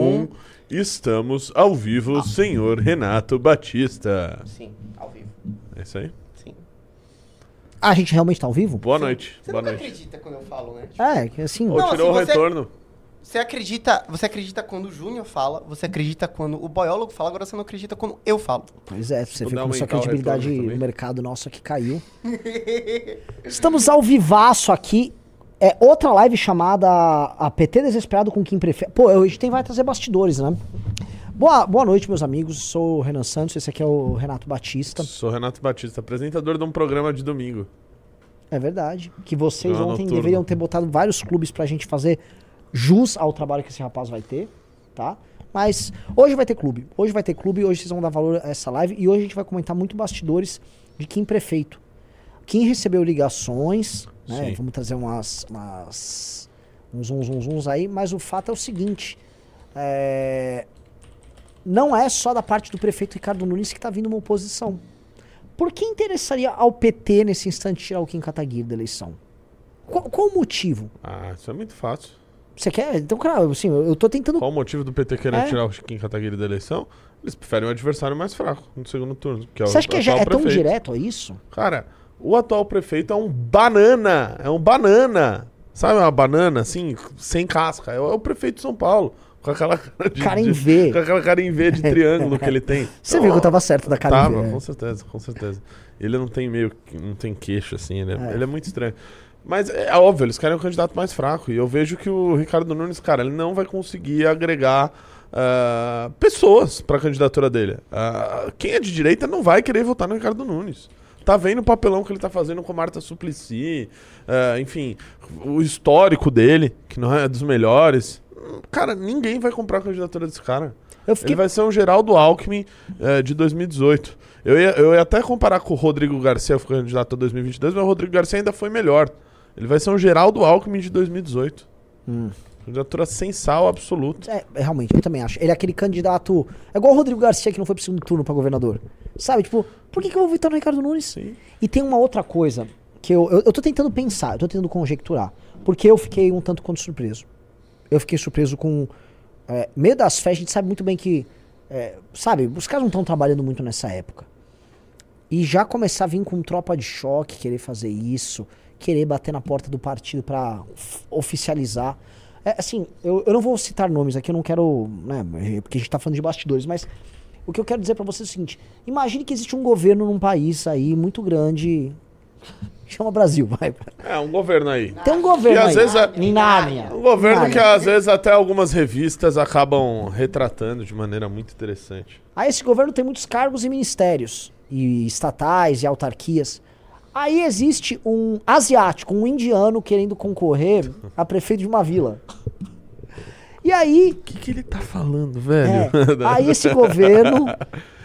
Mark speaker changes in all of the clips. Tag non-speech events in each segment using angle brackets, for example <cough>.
Speaker 1: Um. Estamos ao vivo, senhor Renato Batista.
Speaker 2: Sim, ao vivo.
Speaker 1: É isso aí?
Speaker 2: Sim.
Speaker 3: Ah, a gente realmente tá ao vivo?
Speaker 1: Boa noite.
Speaker 2: Você
Speaker 1: Boa
Speaker 2: nunca
Speaker 1: noite.
Speaker 2: acredita quando eu falo, né?
Speaker 3: É, que assim.
Speaker 1: Ou
Speaker 2: Não,
Speaker 1: tirou o
Speaker 2: assim, você-
Speaker 1: retorno.
Speaker 2: Você acredita, você acredita quando o Júnior fala, você acredita quando o biólogo fala, agora você não acredita quando eu falo.
Speaker 3: Pois é, você
Speaker 1: Vou dar
Speaker 3: como sua
Speaker 1: o
Speaker 3: credibilidade no mercado nosso aqui caiu. <laughs> Estamos ao vivaço aqui. É outra live chamada A PT Desesperado com Quem Prefere. Pô, a gente tem, vai trazer bastidores, né? Boa, boa noite, meus amigos. Sou o Renan Santos, esse aqui é o Renato Batista.
Speaker 1: Sou Renato Batista, apresentador de um programa de domingo.
Speaker 3: É verdade. Que vocês
Speaker 1: Programa
Speaker 3: ontem
Speaker 1: noturno.
Speaker 3: deveriam ter botado vários clubes pra gente fazer jus ao trabalho que esse rapaz vai ter, tá? Mas hoje vai ter clube. Hoje vai ter clube, hoje vocês vão dar valor a essa live e hoje a gente vai comentar muito bastidores de quem prefeito. Quem recebeu ligações, né? Vamos trazer umas, umas uns uns uns uns aí, mas o fato é o seguinte, é, não é só da parte do prefeito Ricardo Nunes que tá vindo uma oposição. Por que interessaria ao PT nesse instante tirar o Kim Kataguiri da eleição? Qual, qual o motivo?
Speaker 1: Ah, isso é muito fácil.
Speaker 3: Você quer? Então, cara, assim, eu, tô tentando.
Speaker 1: Qual o motivo do PT querer
Speaker 3: É.
Speaker 1: tirar o Chiquinho Kataguiri da eleição? Eles preferem um adversário mais fraco no segundo turno. Que é
Speaker 3: Você
Speaker 1: o
Speaker 3: acha que já
Speaker 1: atual
Speaker 3: é tão direto a isso?
Speaker 1: Cara, o atual prefeito é um banana. É um banana. Sabe uma banana, assim, sem casca? É o, é prefeito de São Paulo. Com aquela <laughs> cara de,
Speaker 3: Cara em
Speaker 1: de-
Speaker 3: V.
Speaker 1: Com aquela cara em V de triângulo que ele tem. <laughs>
Speaker 3: Você viu que eu tava certo da cara
Speaker 1: Tava,
Speaker 3: em V,
Speaker 1: com
Speaker 3: é.
Speaker 1: certeza, com certeza. Ele não tem meio. não tem queixo, assim, ele é,
Speaker 3: É.
Speaker 1: ele é muito estranho. Mas é óbvio, eles querem um candidato mais fraco. E eu vejo que o Ricardo Nunes, cara, ele não vai conseguir agregar ah, pessoas pra candidatura dele. Ah, quem é de direita não vai querer votar no Ricardo Nunes. Tá vendo o papelão que ele tá fazendo com Marta Suplicy, ah, enfim, o histórico dele, que não é dos melhores. Cara, ninguém vai comprar a candidatura desse cara.
Speaker 3: Fiquei.
Speaker 1: Ele vai ser um Geraldo Alckmin eh, de 2018. Eu ia, eu ia até comparar com o Rodrigo Garcia, que foi candidato a 2022, mas o Rodrigo Garcia ainda foi melhor. Ele vai ser um Geraldo Alckmin de 2018.
Speaker 3: Hum.
Speaker 1: Candidatura sem sal absoluto.
Speaker 3: É, é, realmente, eu também acho. Ele é aquele candidato. É igual o Rodrigo Garcia que não foi pro segundo turno pra governador. Sabe, tipo, por que, que eu vou votar no Ricardo Nunes?
Speaker 1: Sim.
Speaker 3: E tem uma outra coisa que eu, eu, eu tô tentando pensar, eu tô tentando conjecturar. Porque eu fiquei um tanto quanto surpreso. Eu fiquei surpreso com. É, meio das festas, a gente sabe muito bem que. é, sabe, os caras não estão trabalhando muito nessa época. E já começar a vir com tropa de choque, querer fazer isso, querer bater na porta do partido pra f- oficializar. É, assim, eu, eu não vou citar nomes aqui, eu não quero. Né, porque a gente tá falando de bastidores, mas o que eu quero dizer pra você é o seguinte: imagine que existe um governo num país aí muito grande. Chama Brasil, vai.
Speaker 1: É, um governo aí.
Speaker 3: Tem um governo
Speaker 1: E às
Speaker 3: aí.
Speaker 1: vezes é-. Um governo que às vezes até algumas revistas acabam retratando de maneira muito interessante.
Speaker 3: Aí esse governo tem muitos cargos e ministérios, e estatais e autarquias. Aí existe um asiático, um indiano querendo concorrer a prefeito de uma vila. E aí,
Speaker 1: O que, que ele tá falando,
Speaker 3: é,
Speaker 1: velho?
Speaker 3: aí esse governo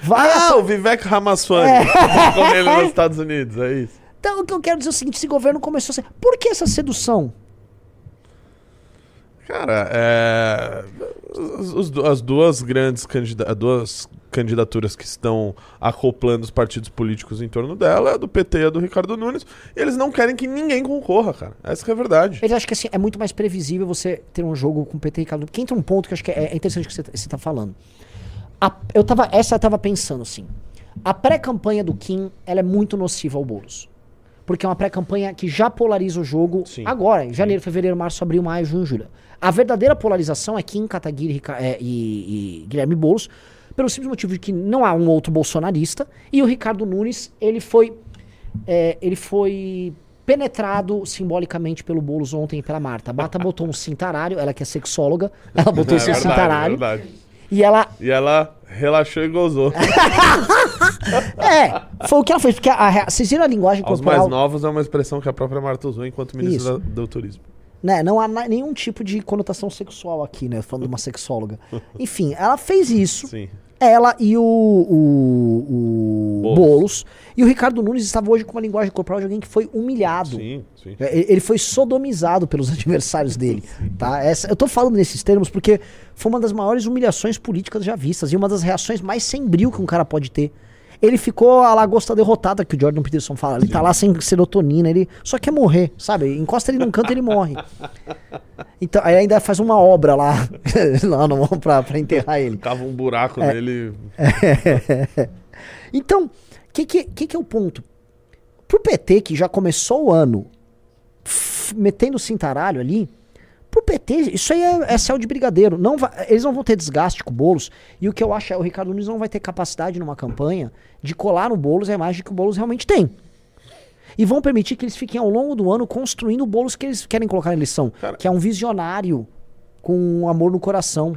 Speaker 3: vai.
Speaker 1: Ah, o Vivek Ramaswamy. Com ele nos Estados Unidos, é isso.
Speaker 3: Então o que eu quero dizer é o seguinte: esse governo começou a ser. Por que essa sedução?
Speaker 1: Cara, é, os- as duas grandes candida- duas candidaturas que estão acoplando os partidos políticos em torno dela é a do PT e a do Ricardo Nunes. E eles não querem que ninguém concorra, cara. Essa que é a verdade.
Speaker 3: Eles acham que assim, é muito mais previsível você ter um jogo com PT e Ricardo. Porque entra um ponto que acho que é é interessante que você, você tá falando. A- eu tava, essa eu tava pensando assim. A pré-campanha do Kim ela é muito nociva ao Boulos. Porque é uma pré-campanha que já polariza o jogo
Speaker 1: Sim.
Speaker 3: agora, em janeiro, fevereiro, março, abril, maio, junho, julho. A verdadeira polarização é Kim, Kataguiri é, e, e Guilherme Boulos, pelo simples motivo de que não há um outro bolsonarista, e o Ricardo Nunes, ele foi é, ele foi penetrado simbolicamente pelo Boulos ontem e pela Marta. A Marta botou um cintarário, ela que é sexóloga, ela botou
Speaker 1: É
Speaker 3: esse
Speaker 1: verdade, é
Speaker 3: cintarário.
Speaker 1: verdade.
Speaker 3: e ela.
Speaker 1: E ela relaxou e gozou. <laughs>
Speaker 3: É, foi o que ela fez. Porque a, rea- vocês viram a linguagem
Speaker 1: Aos mais
Speaker 3: corporal?
Speaker 1: novos é uma expressão que a própria Marta usou enquanto ministra do turismo.
Speaker 3: Né, não há nenhum tipo de conotação sexual aqui, né? Falando de uma sexóloga. <laughs> Enfim, ela fez isso.
Speaker 1: Sim.
Speaker 3: Ela e o, o, o
Speaker 1: Boulos.
Speaker 3: Boulos. E o Ricardo Nunes estava hoje com uma linguagem corporal de alguém que foi humilhado.
Speaker 1: Sim, sim.
Speaker 3: É, Ele foi sodomizado pelos <laughs> adversários dele, tá? Essa, eu tô falando nesses termos porque foi uma das maiores humilhações políticas já vistas e uma das reações mais sem brilho que um cara pode ter. Ele ficou a lagosta derrotada, que o Jordan Peterson fala. Ele tá lá sem serotonina, ele só quer morrer, sabe? Encosta ele num canto ele morre. <laughs> Então, aí ainda faz uma obra lá, <laughs> lá no, pra, pra enterrar ele.
Speaker 1: Cava um buraco nele. <laughs>
Speaker 3: Então, o que, que, que, é o ponto? Pro PT, que já começou o ano metendo o cintaralho ali, pro PT, isso aí é, é céu de brigadeiro. Não vai- eles não vão ter desgaste com o Boulos. E o que eu acho é o Ricardo Nunes não vai ter capacidade numa campanha de colar no Boulos a imagem que o Boulos realmente tem. E vão permitir que eles fiquem ao longo do ano construindo o Boulos que eles querem colocar na eleição.
Speaker 1: Cara-
Speaker 3: que é um visionário com amor no coração.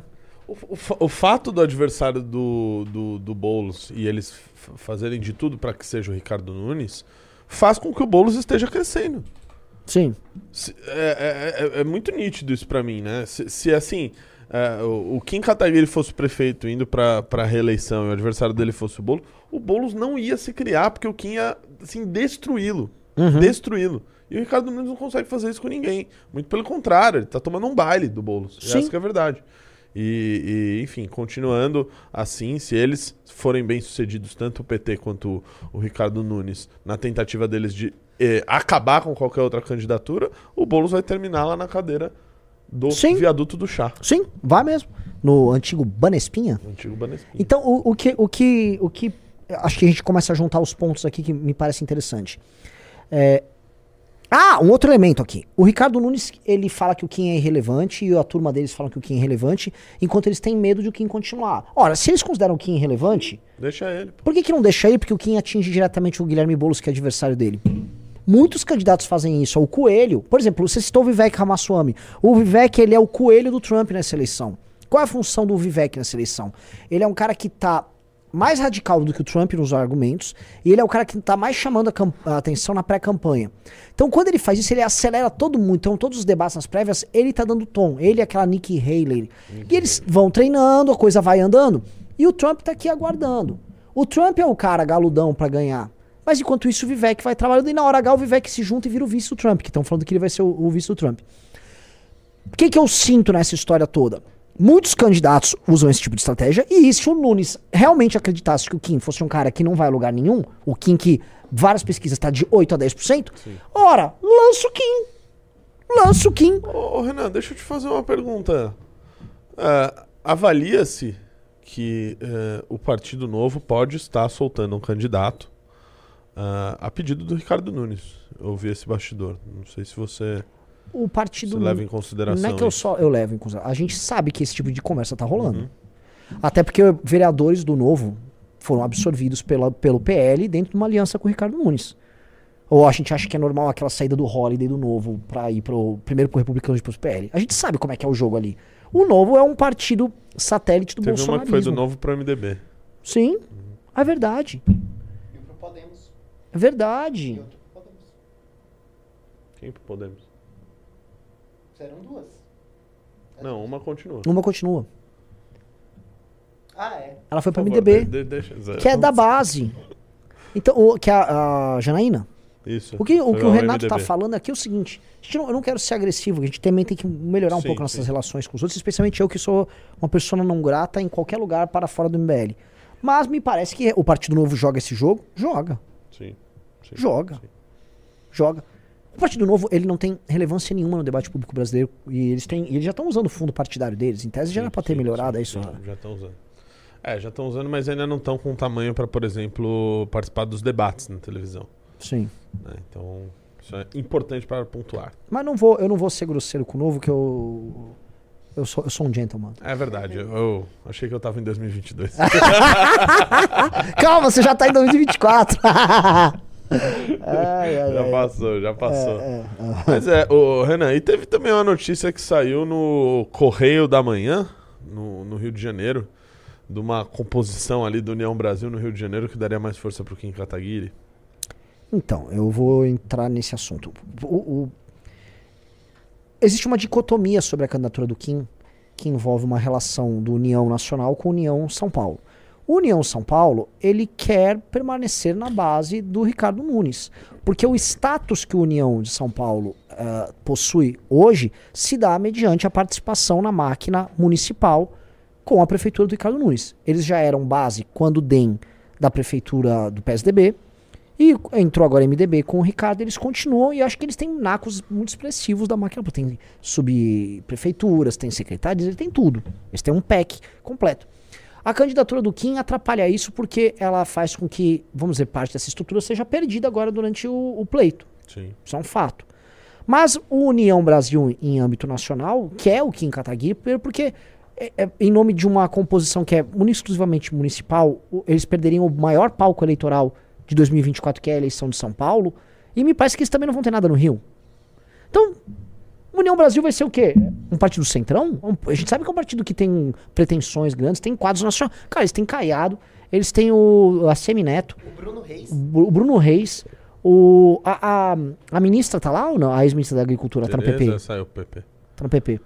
Speaker 1: O, o o fato do adversário do, do, do Boulos e eles fazerem de tudo para que seja o Ricardo Nunes faz com que o Boulos esteja crescendo.
Speaker 3: Sim.
Speaker 1: Se- é, é- é- é muito nítido isso pra mim, né? Se, se, assim, é, o, o Kim Kataguiri fosse prefeito indo pra, pra reeleição e o adversário dele fosse o Boulos, o Boulos não ia se criar porque o Kim ia, assim, destruí-lo. Destruí-lo. E o Ricardo Nunes não consegue fazer isso com ninguém. Muito pelo contrário, ele tá tomando um baile do Boulos.
Speaker 3: Sim.
Speaker 1: Essa que é a verdade. E, e, enfim, continuando assim, se eles forem bem sucedidos, tanto o PT quanto o, o Ricardo Nunes, na tentativa deles de eh, acabar com qualquer outra candidatura, o Boulos vai terminar lá na cadeira do
Speaker 3: Sim.
Speaker 1: viaduto do chá.
Speaker 3: Sim, vai mesmo. No antigo Banespinha.
Speaker 1: o Antigo Banespinha.
Speaker 3: Então, o, o que, o que, o que, acho que a gente começa a juntar os pontos aqui que me parece interessante. É, ah, um outro elemento aqui. O Ricardo Nunes, ele fala que o Kim é irrelevante e a turma deles fala que o Kim é irrelevante, enquanto eles têm medo de o Kim continuar. Ora, se eles consideram o Kim irrelevante,
Speaker 1: Deixa ele. pô.
Speaker 3: por que, que não deixa ele? Porque o Kim atinge diretamente o Guilherme Boulos, que é adversário dele. Muitos candidatos fazem isso. O Coelho, por exemplo, você citou o Vivek Ramaswamy. O Vivek, ele é o coelho do Trump nessa eleição. Qual é a função do Vivek nessa eleição? Ele é um cara que tá mais radical do que o Trump nos argumentos, e ele é o cara que tá mais chamando a, a atenção na pré-campanha. Então, quando ele faz isso, ele acelera todo mundo. Então, todos os debates nas prévias, ele tá dando tom. Ele é aquela Nikki Haley. E eles vão treinando, a coisa vai andando, e o Trump tá aqui aguardando. O Trump é o cara galudão pra ganhar. Mas enquanto isso, o Vivek vai trabalhando, e na hora H o Vivek se junta e vira o vice do Trump, que estão falando que ele vai ser o, o vice do Trump. O que, que eu sinto nessa história toda? Muitos candidatos usam esse tipo de estratégia, e se o Nunes realmente acreditasse que o Kim fosse um cara que não vai a lugar nenhum, o Kim que várias pesquisas está de 8 a 10%, ora, lança o Kim. Lança o Kim.
Speaker 1: Ô, ô, Renan, deixa eu te fazer uma pergunta. É, Avalia-se que é, o Partido Novo pode estar soltando um candidato ah, a pedido do Ricardo Nunes. Eu ouvi esse bastidor. Não sei se você,
Speaker 3: O partido.
Speaker 1: você leva em consideração.
Speaker 3: Não é que eu só eu levo em consideração. A gente sabe que esse tipo de conversa tá rolando.
Speaker 1: Uhum.
Speaker 3: Até porque vereadores do Novo foram absorvidos pela, pelo PL dentro de uma aliança com o Ricardo Nunes. Ou a gente acha que é normal aquela saída do Holiday do Novo pra ir pro, primeiro pro Republicano e depois pro PL. A gente sabe como é que é o jogo ali. O Novo é um partido satélite do
Speaker 1: Teve uma
Speaker 3: bolsonarismo.
Speaker 1: que foi do Novo pro MDB.
Speaker 3: Sim, é verdade. Verdade.
Speaker 2: Outro pro Podemos.
Speaker 1: Quem podemos?
Speaker 2: Serão duas.
Speaker 1: Não, uma continua.
Speaker 3: Uma continua.
Speaker 2: Ah, é.
Speaker 3: Ela foi pra
Speaker 1: favor,
Speaker 3: MDB,
Speaker 1: de- de- deixa,
Speaker 3: que é da base. Então, o, que é a, a Janaína.
Speaker 1: Isso.
Speaker 3: O que o, que o Renato tá
Speaker 1: MDB.
Speaker 3: falando aqui é o seguinte: a gente não- eu não quero ser agressivo, a gente também tem que melhorar um
Speaker 1: Sim,
Speaker 3: pouco nossas
Speaker 1: sim.
Speaker 3: relações com os outros, especialmente eu que sou uma pessoa não grata em qualquer lugar para fora do MBL. Mas me parece que o Partido Novo joga esse jogo? Joga.
Speaker 1: Sim. sim,
Speaker 3: Joga.
Speaker 1: sim.
Speaker 3: Joga. O Partido Novo, ele não tem relevância nenhuma no debate público brasileiro. E eles têm. e eles já estão usando o fundo partidário deles. Em tese já era pra ter melhorado,
Speaker 1: sim,
Speaker 3: é isso.
Speaker 1: Já estão usando. É, já estão usando, mas ainda não estão com tamanho para, por exemplo, participar dos debates na televisão.
Speaker 3: Sim.
Speaker 1: né? Então, isso é importante para pontuar.
Speaker 3: Mas não vou, eu não vou ser grosseiro com o novo, que eu. Eu sou, eu sou um gentleman.
Speaker 1: É verdade, eu, eu achei que eu tava em 2022. <laughs>
Speaker 3: Calma, você já tá em 2024. <laughs> ai, ai,
Speaker 1: já
Speaker 3: ai.
Speaker 1: passou, já passou.
Speaker 3: É, é, é.
Speaker 1: Mas é, o Renan, e teve também uma notícia que saiu no Correio da Manhã, no, no Rio de Janeiro, de uma composição ali do União Brasil no Rio de Janeiro que daria mais força pro Kim Kataguiri.
Speaker 3: Então, eu vou entrar nesse assunto. O- o- Existe uma dicotomia sobre a candidatura do Kim que envolve uma relação do União Nacional com União São Paulo. O União São Paulo, ele quer permanecer na base do Ricardo Nunes, porque o status que o União de São Paulo ah, possui hoje se dá mediante a participação na máquina municipal com a prefeitura do Ricardo Nunes. Eles já eram base quando DEM da prefeitura do PSDB. E entrou agora MDB com o Ricardo, eles continuam e acho que eles têm nacos muito expressivos da máquina. Tem subprefeituras, tem secretarias, ele tem tudo. Eles têm um pack completo. A candidatura do Kim atrapalha isso porque ela faz com que, vamos dizer, parte dessa estrutura seja perdida agora durante o, o pleito.
Speaker 1: Sim.
Speaker 3: Isso é um fato. Mas o União Brasil, em âmbito nacional, quer o Kim Kataguiri, porque, é- é, em nome de uma composição que é exclusivamente municipal, eles perderiam o maior palco eleitoral de 2024, que é a eleição de São Paulo, e me parece que eles também não vão ter nada no Rio. Então, União Brasil vai ser o quê? Um partido centrão? Um- a gente sabe que é um partido que tem pretensões grandes, tem quadros nacionais. Cara, eles têm Caiado, eles têm o a Semineto,
Speaker 2: O Bruno Reis.
Speaker 3: o Bruno Reis, o, a, a, a ministra tá lá ou não? A ex-ministra da Agricultura tá no PP?
Speaker 1: Saiu o PP.
Speaker 3: Tá no PP.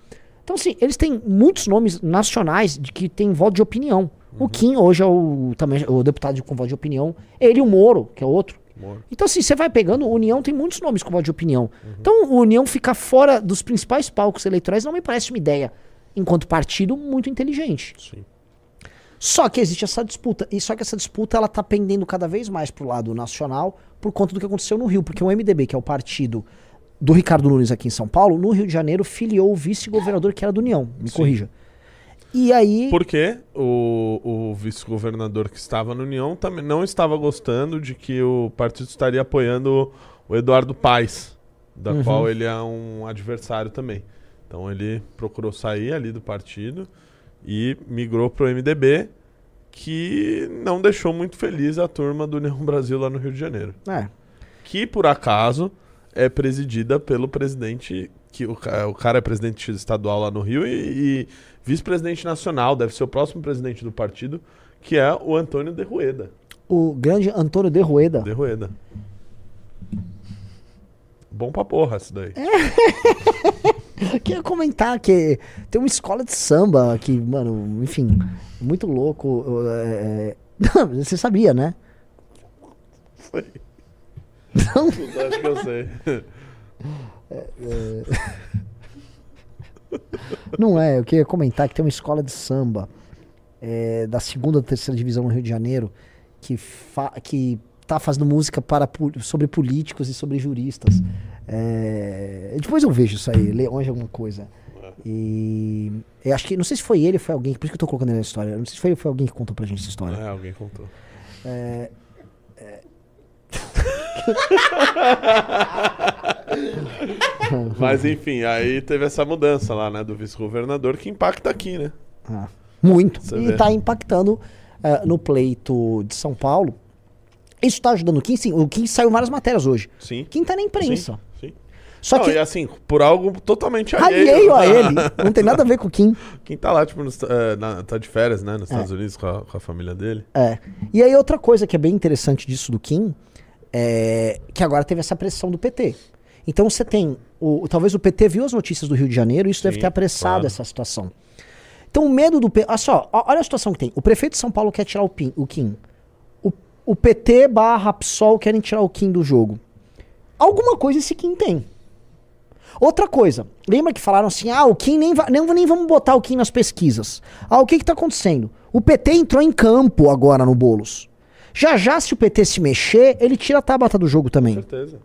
Speaker 3: Então, assim, eles têm muitos nomes nacionais de que tem voto de opinião. O Kim hoje é o, também, o deputado com voto de opinião. Ele e o Moro, que é outro.
Speaker 1: Moro.
Speaker 3: Então, assim, você vai pegando, União tem muitos nomes com voto de opinião. Então, o União ficar fora dos principais palcos eleitorais não me parece uma ideia, enquanto partido, muito inteligente.
Speaker 1: Sim.
Speaker 3: Só que existe essa disputa. E só que essa disputa ela tá pendendo cada vez mais pro lado nacional por conta do que aconteceu no Rio. Porque o MDB, que é o partido do Ricardo Nunes aqui em São Paulo, no Rio de Janeiro filiou o vice-governador que era do União. Me
Speaker 1: Sim.
Speaker 3: corrija. E aí.
Speaker 1: Porque o, o vice-governador que estava na União também não estava gostando de que o partido estaria apoiando o Eduardo Paes, da
Speaker 3: Uhum.
Speaker 1: qual ele é um adversário também. Então ele procurou sair ali do partido e migrou para o MDB, que não deixou muito feliz a turma do União Brasil lá no Rio de Janeiro.
Speaker 3: É.
Speaker 1: Que por acaso é presidida pelo presidente, que o, o cara é presidente estadual lá no Rio e, e vice-presidente nacional, deve ser o próximo presidente do partido, que é o Antônio de Rueda.
Speaker 3: O grande Antônio de Rueda.
Speaker 1: De Rueda. Bom pra porra isso daí.
Speaker 3: Eu <laughs> queria comentar que tem uma escola de samba que, mano, enfim, muito louco. é, é, <laughs> Não, você sabia, né?
Speaker 1: Sei.
Speaker 3: Não.
Speaker 1: Acho que eu sei. <laughs> <laughs>
Speaker 3: Não é, eu queria comentar que tem uma escola de samba é, da segunda ou terceira divisão no Rio de Janeiro que, fa que tá fazendo música para, sobre políticos e sobre juristas. É, depois eu vejo isso aí, Leões alguma coisa. E eu acho que, não sei se foi ele ou foi alguém, por isso que eu tô colocando ele na história. Não sei se foi foi alguém que contou pra gente essa história.
Speaker 1: É, alguém contou. <laughs> Mas enfim, aí teve essa mudança lá, né, do vice-governador que impacta aqui, né?
Speaker 3: Ah, muito.
Speaker 1: Você
Speaker 3: e
Speaker 1: vê.
Speaker 3: está impactando eh, no pleito de São Paulo. Isso está ajudando o Kim, sim. O Kim saiu várias matérias hoje.
Speaker 1: Sim.
Speaker 3: Kim tá na imprensa.
Speaker 1: Sim. sim.
Speaker 3: Só
Speaker 1: Não,
Speaker 3: que
Speaker 1: e assim, por algo totalmente alheio.
Speaker 3: alheio a ele. <laughs> Não tem nada a ver com o Kim.
Speaker 1: Quem tá lá, tipo, nos, eh, na- tá de férias, né, nos
Speaker 3: É.
Speaker 1: Estados Unidos com a, com a família dele.
Speaker 3: É. E aí outra coisa que é bem interessante disso do Kim é que agora teve essa pressão do PT. Então você tem, o, talvez o PT viu as notícias do Rio de Janeiro e isso deve
Speaker 1: Sim,
Speaker 3: ter apressado
Speaker 1: claro.
Speaker 3: essa situação. Então o medo do PT, olha só, olha a situação que tem. O prefeito de São Paulo quer tirar o, Pin, o Kim. O, o PT barra PSOL querem tirar o Kim do jogo. Alguma coisa esse Kim tem. Outra coisa, lembra que falaram assim, ah, o Kim nem, va- nem, nem vamos botar o Kim nas pesquisas. Ah, o que que tá acontecendo? O PT entrou em campo agora no Boulos. Já já, se o PT se mexer, ele tira a Tabata do jogo
Speaker 1: Com
Speaker 3: também.
Speaker 1: certeza.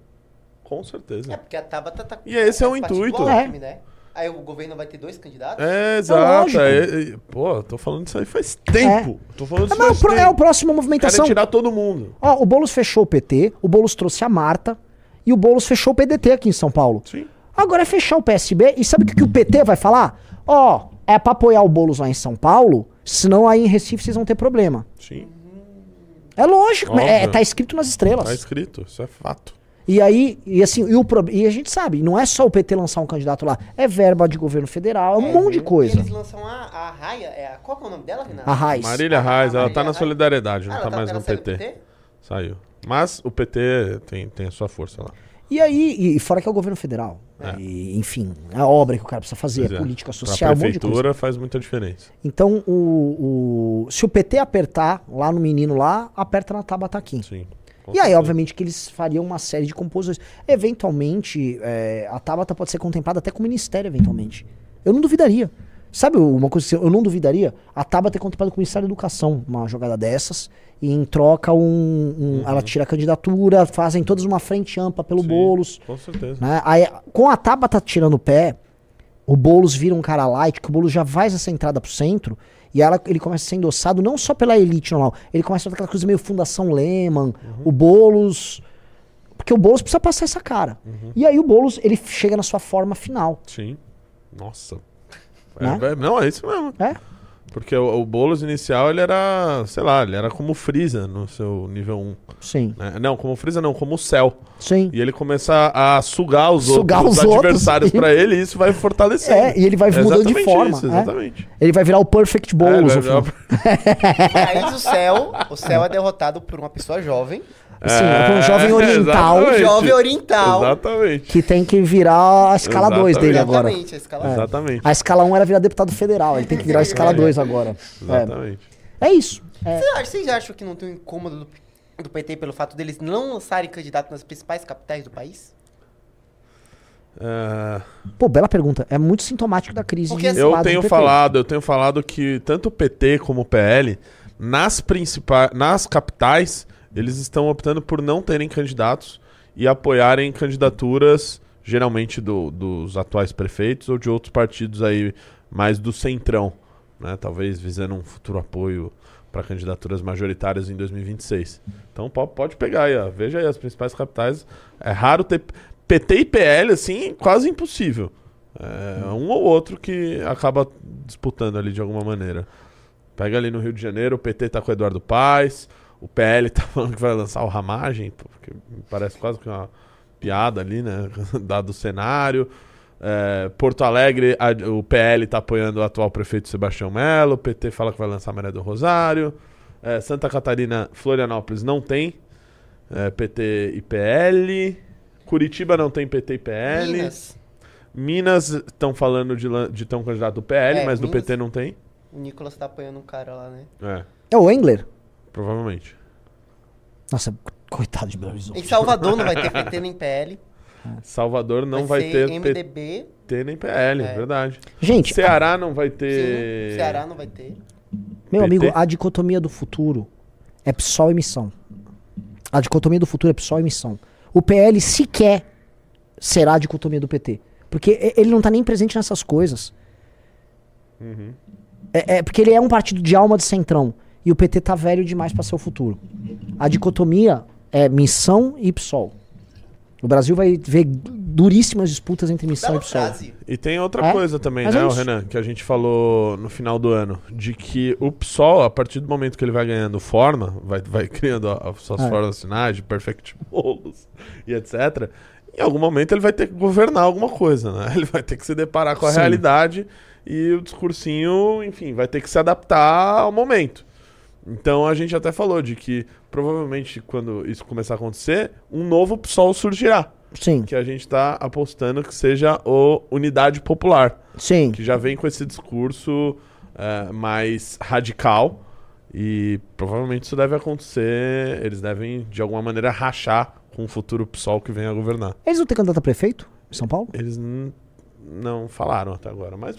Speaker 1: Com
Speaker 2: É
Speaker 1: certeza.
Speaker 2: porque a Tabata tá
Speaker 1: E esse é o
Speaker 2: partido
Speaker 1: intuito.
Speaker 2: do
Speaker 3: É.
Speaker 2: Alckmin, né? Aí o governo vai ter dois candidatos?
Speaker 1: É, exato.
Speaker 3: lógico.
Speaker 1: É, é, pô, tô falando isso aí faz tempo. Tô falando
Speaker 3: É,
Speaker 1: isso
Speaker 3: mas
Speaker 1: faz
Speaker 3: o pro-
Speaker 1: tempo.
Speaker 3: é o próximo movimentação.
Speaker 1: tirar todo mundo.
Speaker 3: Ó, o Boulos fechou o PT, o Boulos trouxe a Marta e o Boulos fechou o PDT aqui em São Paulo.
Speaker 1: Sim.
Speaker 3: Agora é fechar o PSB e sabe o que, que o PT vai falar? Ó, é pra apoiar o Boulos lá em São Paulo, senão aí em Recife vocês vão ter problema.
Speaker 1: Sim.
Speaker 3: É lógico,
Speaker 1: Óbvio.
Speaker 3: é, tá escrito nas estrelas.
Speaker 1: Tá escrito. Isso é fato.
Speaker 3: E aí, e assim, e, o e a gente sabe, não é só o PT lançar um candidato lá, é verba de governo federal, é um monte de coisa.
Speaker 2: Eles lançam a, a Raia, é qual que é o nome dela, Renato?
Speaker 3: A Raiz.
Speaker 1: Marília Reis, ela
Speaker 2: Marília
Speaker 1: tá na solidariedade, não
Speaker 2: Ah,
Speaker 1: tá
Speaker 2: ela
Speaker 1: mais no
Speaker 2: saiu do
Speaker 1: PT. Saiu. Mas o PT tem, tem a sua força lá.
Speaker 3: E aí, e, fora que é o governo federal.
Speaker 1: É.
Speaker 3: E, enfim, a obra que o cara precisa fazer,
Speaker 1: Pois
Speaker 3: é
Speaker 1: é.
Speaker 3: política
Speaker 1: Pra
Speaker 3: social, um de coisa.
Speaker 1: prefeitura faz muita diferença.
Speaker 3: Então, o, o- se o PT apertar lá no menino lá, aperta na Tabata aqui.
Speaker 1: Sim.
Speaker 3: E aí,
Speaker 1: certeza.
Speaker 3: obviamente, que eles fariam uma série de composições. Eventualmente, é, a Tabata pode ser contemplada até com o ministério, eventualmente. Eu não duvidaria. Sabe uma coisa que eu não duvidaria? A Taba ter contemplado com o Ministério da Educação uma jogada dessas. E em troca, um, um- ela tira a candidatura, fazem todas uma frente ampla pelo
Speaker 1: Sim.
Speaker 3: Boulos.
Speaker 1: Com certeza.
Speaker 3: Né? Aí, com a Tabata tirando o pé, o Boulos vira um cara light, que o Boulos já faz essa entrada pro centro, e ela, ele começa a ser endossado não só pela elite normal, ele começa a fazer aquela coisa meio Fundação Lehman, o Boulos... Porque o Boulos precisa passar essa cara. E aí o Boulos, ele chega na sua forma final.
Speaker 1: Sim. Nossa. É,
Speaker 3: Né?
Speaker 1: é- não, é isso mesmo.
Speaker 3: É?
Speaker 1: Porque o, o Boulos inicial, ele era, sei lá, ele era como o Freeza no seu nível 1.
Speaker 3: Sim.
Speaker 1: né? Não, como o Freeza não, como o Cell.
Speaker 3: Sim.
Speaker 1: E ele começa a sugar os
Speaker 3: Sugar
Speaker 1: outros
Speaker 3: os
Speaker 1: adversários pra ele e isso vai fortalecendo.
Speaker 3: É, e ele vai
Speaker 1: É
Speaker 3: mudando de forma.
Speaker 1: Isso,
Speaker 3: é.
Speaker 1: exatamente.
Speaker 3: Ele vai virar o Perfect
Speaker 1: É,
Speaker 3: Boulos. final.
Speaker 1: virar-
Speaker 2: Aí o céu, o céu é derrotado por uma pessoa jovem.
Speaker 3: Sim, é um jovem oriental.
Speaker 2: Jovem oriental.
Speaker 1: Exatamente.
Speaker 3: Que tem que virar a escala 2 dele
Speaker 1: Exatamente.
Speaker 3: agora.
Speaker 2: Exatamente, a escala
Speaker 1: Exatamente.
Speaker 3: A escala 1 era virar deputado federal, ele tem que virar a escala 2 agora.
Speaker 1: Exatamente.
Speaker 3: É, é isso. É.
Speaker 2: Vocês acham- Vocês acham que não tem um incômodo do, do PT pelo fato deles não lançarem candidato nas principais capitais do país?
Speaker 1: É,
Speaker 3: Pô, bela pergunta. É muito sintomático da crise.
Speaker 2: Porque
Speaker 3: de
Speaker 1: eu tenho falado, eu tenho falado que tanto o PT como o PL, nas principais, nas capitais, eles estão optando por não terem candidatos e apoiarem candidaturas, geralmente do- dos atuais prefeitos ou de outros partidos aí mais do centrão, né? Talvez visando um futuro apoio para candidaturas majoritárias em 2026. Então po- pode pegar aí, ó. veja aí as principais capitais. É raro ter PT e PL assim, quase impossível. É um ou outro que acaba disputando ali de alguma maneira. Pega ali no Rio de Janeiro, o PT tá com o Eduardo Paes, o PL tá <laughs> falando que vai lançar o Ramagem, porque parece quase que uma piada ali, né? <laughs> Dado o cenário. É, Porto Alegre, a- o PL tá apoiando o atual prefeito Sebastião Melo, o PT fala que vai lançar Maria do Rosário. É, Santa Catarina, Florianópolis não tem é, PT e PL. Curitiba não tem PT e PL.
Speaker 2: Minas.
Speaker 1: Minas estão falando de, de ter um candidato do PL,
Speaker 2: É,
Speaker 1: mas do
Speaker 2: Minas-
Speaker 1: PT não tem.
Speaker 2: O Nicolas tá apoiando um cara lá, né?
Speaker 1: É,
Speaker 3: É o Engler?
Speaker 1: Provavelmente.
Speaker 3: Nossa, coitado de Belo Horizonte.
Speaker 2: Em Salvador não vai ter PT nem PL.
Speaker 1: Salvador não vai,
Speaker 2: ser
Speaker 1: ter
Speaker 2: MDB.
Speaker 1: PT nem PL,
Speaker 2: É.
Speaker 1: verdade.
Speaker 3: Gente,
Speaker 1: Ceará não vai ter.
Speaker 2: Sim, Ceará não vai ter.
Speaker 3: meu
Speaker 1: PT?
Speaker 3: amigo, a dicotomia do futuro é PSOL e missão. A dicotomia do futuro é PSOL e missão. O PL sequer será a dicotomia do PT. Porque ele não tá nem presente nessas coisas.
Speaker 1: Uhum.
Speaker 3: É, é porque ele é um partido de alma de centrão. E o PT tá velho demais pra ser o futuro. A dicotomia é missão e PSOL. O Brasil vai ver duríssimas disputas entre missão
Speaker 2: Bela
Speaker 3: e PSOL.
Speaker 2: frase.
Speaker 1: E tem outra
Speaker 3: É,
Speaker 1: coisa também,
Speaker 3: mas
Speaker 1: né,
Speaker 3: é.
Speaker 1: Renan, que a gente falou no final do ano, de que o PSOL, a partir do momento que ele vai ganhando forma, vai, vai criando as suas
Speaker 3: É.
Speaker 1: formas sinais de perfect bolos e etc., em algum momento ele vai ter que governar alguma coisa, né? <laughs> Ele vai ter que se deparar com a
Speaker 3: Sim.
Speaker 1: realidade e o discursinho, enfim, vai ter que se adaptar ao momento. Então a gente até falou de que provavelmente quando isso começar a acontecer, um novo PSOL surgirá.
Speaker 3: Sim,
Speaker 1: Que a gente tá apostando que seja o Unidade Popular
Speaker 3: sim.
Speaker 1: que já vem com esse discurso eh, mais radical e provavelmente isso deve acontecer. Eles devem, de alguma maneira, rachar com o futuro PSOL que venha a governar.
Speaker 3: Eles vão ter candidato a prefeito em São Paulo?
Speaker 1: Eles n- não falaram até agora, mas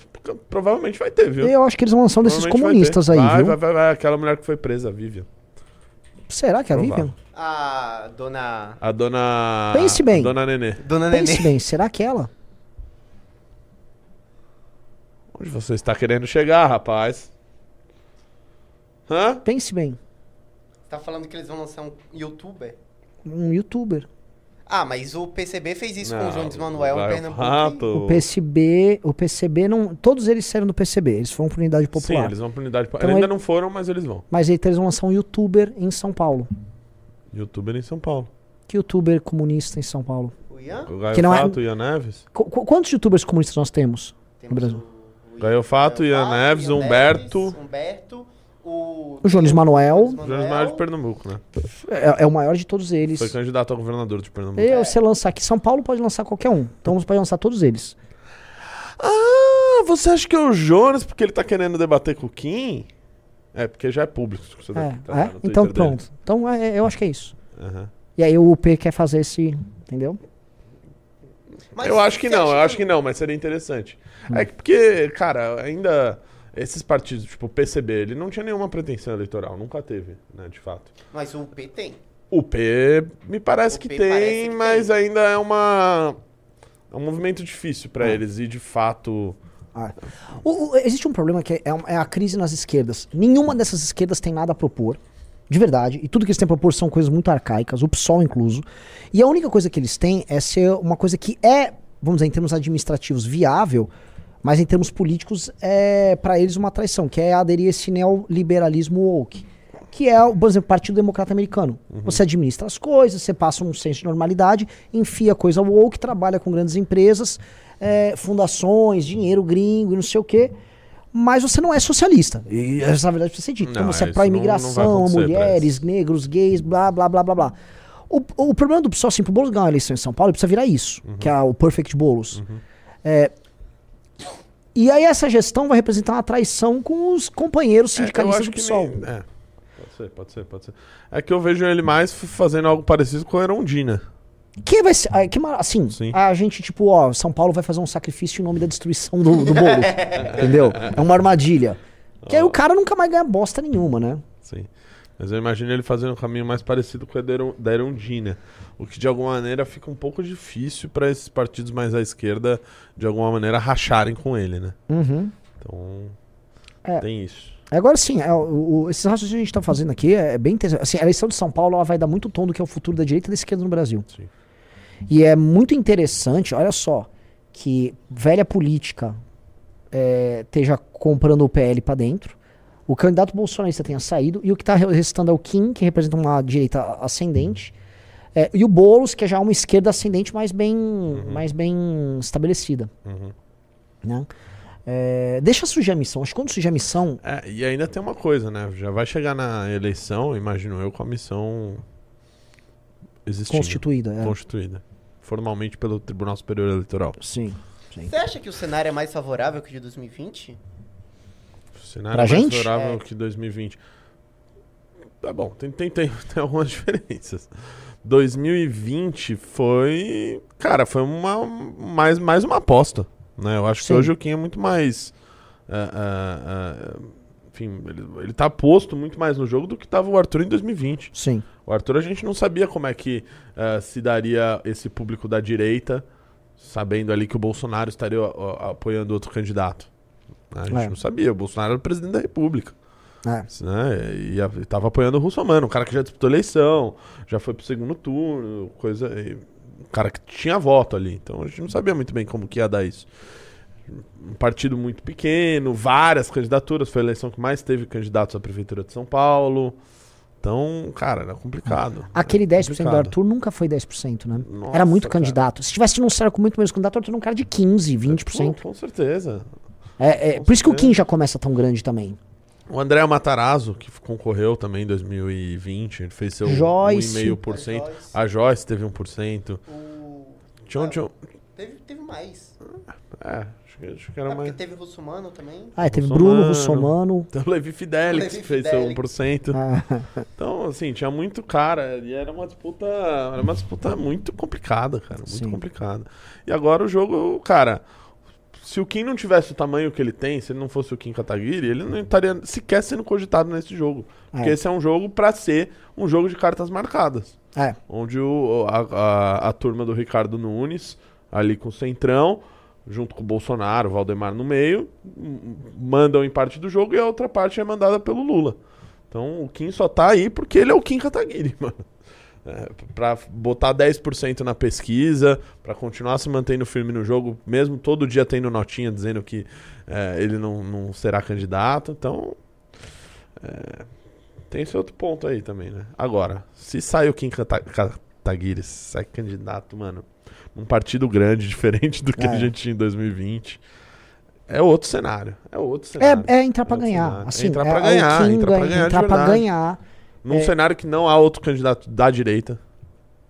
Speaker 1: provavelmente vai ter, viu?
Speaker 3: Eu acho que eles vão lançar um desses comunistas
Speaker 1: vai
Speaker 3: aí,
Speaker 1: vai,
Speaker 3: viu?
Speaker 1: Vai, vai, vai, Aquela mulher que foi presa, a Vivian.
Speaker 3: Será que é a. Vivian?
Speaker 2: A dona.
Speaker 1: A dona.
Speaker 3: Pense bem.
Speaker 1: a Dona Nenê.
Speaker 2: Dona
Speaker 3: Pense
Speaker 2: Nenê.
Speaker 3: bem, será que é ela?
Speaker 1: Onde você está querendo chegar, rapaz? Hã?
Speaker 3: Pense bem.
Speaker 2: Tá falando que eles vão lançar um youtuber?
Speaker 3: Um youtuber.
Speaker 2: Ah, mas o PCB fez isso com
Speaker 1: Não,
Speaker 2: o João Desmanuel em
Speaker 1: vai,
Speaker 2: Pernambuco.
Speaker 3: O PCB, o PCB não, todos eles saíram do PCB, eles foram pra unidade
Speaker 1: Sim,
Speaker 3: popular.
Speaker 1: eles vão pra unidade.
Speaker 3: Então
Speaker 1: Eles ainda
Speaker 3: ele-
Speaker 1: não foram, mas eles vão.
Speaker 3: Mas aí eles vão lançar um youtuber em São Paulo.
Speaker 1: Youtuber em São Paulo.
Speaker 3: Que youtuber comunista em São Paulo?
Speaker 2: O Ian?
Speaker 1: O Gaio
Speaker 3: Que não é-
Speaker 1: Fato, Ian Neves.
Speaker 3: Qu- qu- quantos youtubers comunistas nós temos?
Speaker 2: Temos
Speaker 3: Brasil.
Speaker 2: o- o
Speaker 1: Gaio Fato, Ian
Speaker 2: Fato,
Speaker 1: Neves,
Speaker 2: Ian
Speaker 1: Humberto.
Speaker 2: Neves, Humberto, o...
Speaker 3: O Jones Manuel.
Speaker 2: Jones
Speaker 1: Jones Manuel de Pernambuco, né?
Speaker 3: É, é o maior de todos eles.
Speaker 1: Foi candidato a governador de Pernambuco.
Speaker 3: Eu, você lançar aqui, São Paulo pode lançar qualquer um. Então você pode lançar todos eles.
Speaker 1: Ah, você acha que é o Jonas porque ele tá querendo debater com o Kim? É, porque já é público. Você
Speaker 3: É,
Speaker 1: tá
Speaker 3: é?
Speaker 1: no Twitter
Speaker 3: Então
Speaker 1: dele.
Speaker 3: pronto. Então é, eu acho que é isso.
Speaker 1: Aham.
Speaker 3: E aí o UP quer fazer esse. Entendeu?
Speaker 2: Mas
Speaker 1: eu acho que não, eu acho que não, mas seria interessante. É que porque, cara, ainda esses partidos, tipo o PCB, ele não tinha nenhuma pretensão eleitoral, nunca teve, né, de fato.
Speaker 2: Mas o P tem.
Speaker 1: O P me parece
Speaker 2: O
Speaker 1: que
Speaker 2: P
Speaker 1: tem,
Speaker 2: parece que
Speaker 1: mas
Speaker 2: tem.
Speaker 1: ainda é uma é um movimento difícil pra eles e de fato
Speaker 3: Ah. O- o- existe um problema que é, um- é a crise nas esquerdas. Nenhuma dessas esquerdas tem nada a propor. De verdade. E tudo que eles têm a propor são coisas muito arcaicas, o PSOL incluso. E a única coisa que eles têm é ser uma coisa que é, vamos dizer, em termos administrativos, viável, mas em termos políticos é para eles uma traição, que é aderir a esse neoliberalismo woke. Que é, o, por exemplo, o Partido Democrata Americano. Você administra as coisas, você passa um senso de normalidade, enfia coisa woke, trabalha com grandes empresas, é, fundações, dinheiro gringo e não sei o quê. Mas você não é socialista. E essa é a verdade precisa ser.
Speaker 1: Não,
Speaker 3: Então você é pró-imigração, mulheres, negros, gays, blá, blá, blá, blá, blá. O, o problema do PSOL, assim, pro Boulos ganhar uma eleição em São Paulo, ele precisa virar isso,
Speaker 1: Uhum.
Speaker 3: que é o Perfect Boulos. É, e aí essa gestão vai representar uma traição com os companheiros
Speaker 1: É,
Speaker 3: sindicalistas
Speaker 1: acho
Speaker 3: do PSOL.
Speaker 1: nem- é, pode ser, pode ser, pode ser. É que eu vejo ele mais fazendo algo parecido com a Erondina.
Speaker 3: Que vai ser, ah, que, assim,
Speaker 1: Sim.
Speaker 3: a gente, tipo, ó, São Paulo vai fazer um sacrifício em nome da destruição do, do Boulos. <laughs> entendeu? É uma armadilha. Que aí o cara nunca mais ganha bosta nenhuma, né?
Speaker 1: Sim. Mas eu imagino ele fazendo um caminho mais parecido com o da Erondina. O que de alguma maneira fica um pouco difícil para esses partidos mais à esquerda, de alguma maneira, racharem com ele, né?
Speaker 3: Uhum.
Speaker 1: Então.
Speaker 3: É.
Speaker 1: Tem isso.
Speaker 3: Agora sim, é, o, o- esses raciocínios que a gente tá fazendo aqui é, é bem interessante. Assim, a eleição de São Paulo vai dar muito tom do que é o futuro da direita e da esquerda no Brasil.
Speaker 1: Sim.
Speaker 3: E é muito interessante, olha só, que velha política é, esteja comprando o PL pra dentro, o candidato bolsonarista tenha saído, e o que tá restando é o Kim, que representa uma direita ascendente, é, e o Boulos, que é já uma esquerda ascendente mais bem, mais bem estabelecida.
Speaker 1: Uhum.
Speaker 3: Né? É, deixa surgir a missão. Acho que quando surgir a missão,
Speaker 1: É, e ainda tem uma coisa, né? Já vai chegar na eleição, imagino eu, com a missão existindo.
Speaker 3: constituída. é.
Speaker 1: Constituída. Formalmente pelo Tribunal Superior Eleitoral.
Speaker 3: Sim, sim.
Speaker 2: Você acha que o cenário é mais favorável que o de 2020?
Speaker 1: Cenário
Speaker 3: Pra
Speaker 1: é mais
Speaker 3: gente?
Speaker 1: favorável
Speaker 2: É.
Speaker 1: que 2020. Tá bom, tem, tem, tem, <laughs> tem algumas diferenças. 2020 foi. Cara, foi uma, mais, mais uma aposta. Né? Eu acho
Speaker 3: Sim.
Speaker 1: que hoje o Kim é muito mais. ah, ah, ah, enfim, ele, ele tá posto muito mais no jogo do que tava o Arthur em 2020.
Speaker 3: Sim.
Speaker 1: O Arthur a gente não sabia como é que ah, se daria esse público da direita, sabendo ali que o Bolsonaro estaria apoiando outro candidato. A gente
Speaker 3: É.
Speaker 1: não sabia, o Bolsonaro era o presidente da República.
Speaker 3: É.
Speaker 1: Né? E, a- e tava apoiando o Russomano, um cara que já disputou eleição, já foi pro segundo turno, coisa. e- um cara que tinha voto ali. Então a gente não sabia muito bem como que ia dar isso. Um partido muito pequeno, várias candidaturas, foi a eleição que mais teve candidatos à Prefeitura de São Paulo. Então, cara, era complicado.
Speaker 3: Aquele
Speaker 1: Era
Speaker 3: 10% do
Speaker 1: complicado.
Speaker 3: Arthur nunca foi 10%, né?
Speaker 1: Nossa,
Speaker 3: Era muito
Speaker 1: cara.
Speaker 3: candidato. Se tivesse num cenário com muito menos candidato, o Arthur era um cara de 15,
Speaker 1: Pô,
Speaker 3: 20%.
Speaker 1: com certeza.
Speaker 3: É, é, por isso que o. Kim já começa tão grande também.
Speaker 1: O André Matarazzo, que concorreu também em 2020, ele fez seu
Speaker 3: Joyce.
Speaker 1: 1,5%.
Speaker 2: A Joyce.
Speaker 1: A Joyce teve 1%.
Speaker 2: O...
Speaker 1: Um-
Speaker 2: Ah, Teve, teve mais.
Speaker 1: É, acho que, acho que
Speaker 2: É
Speaker 1: era
Speaker 2: porque
Speaker 1: mais.
Speaker 2: teve Russomano também.
Speaker 3: Ah, teve
Speaker 1: Russomano.
Speaker 3: Bruno Russomano. <laughs>
Speaker 1: Tem o Levi Fidelix,
Speaker 2: Levi
Speaker 1: que fez
Speaker 2: Fidelix.
Speaker 1: seu 1%.
Speaker 3: Ah, <laughs>
Speaker 1: Então, assim, tinha muito cara. E era uma disputa. Era uma disputa muito complicada, cara. Muito
Speaker 3: Sim.
Speaker 1: complicada. E agora o jogo, cara. Se o Kim não tivesse o tamanho que ele tem, se ele não fosse o Kim Kataguiri, ele não estaria sequer sendo cogitado nesse jogo. Porque
Speaker 3: É.
Speaker 1: esse é um jogo pra ser um jogo de cartas marcadas.
Speaker 3: é.
Speaker 1: onde o, a, a, a turma do Ricardo Nunes, ali com o Centrão, junto com o Bolsonaro, o Valdemar no meio, mandam em parte do jogo e a outra parte é mandada pelo Lula. Então o Kim só tá aí porque ele é o Kim Kataguiri, <laughs> mano. É, pra botar 10% na pesquisa, pra continuar se mantendo firme no jogo, mesmo todo dia tendo notinha dizendo que é, ele não, não será candidato. Então, é, tem esse outro ponto aí também, né? Agora, se sai o Kim Kata- Kataguiri, sai candidato, mano, num partido grande, <laughs> diferente do que
Speaker 3: É.
Speaker 1: a gente tinha em 2020, é outro cenário. É outro cenário.
Speaker 3: É, é entrar pra
Speaker 1: Outro
Speaker 3: ganhar.
Speaker 1: cenário.
Speaker 3: Assim,
Speaker 1: Entrar
Speaker 3: é,
Speaker 1: pra
Speaker 3: é
Speaker 1: ganhar,
Speaker 3: Kim
Speaker 1: entrar pra
Speaker 3: ganha-
Speaker 1: ganhar de
Speaker 3: entrar pra
Speaker 1: verdade.
Speaker 3: ganhar.
Speaker 1: Num
Speaker 3: é.
Speaker 1: cenário que não há outro candidato da direita.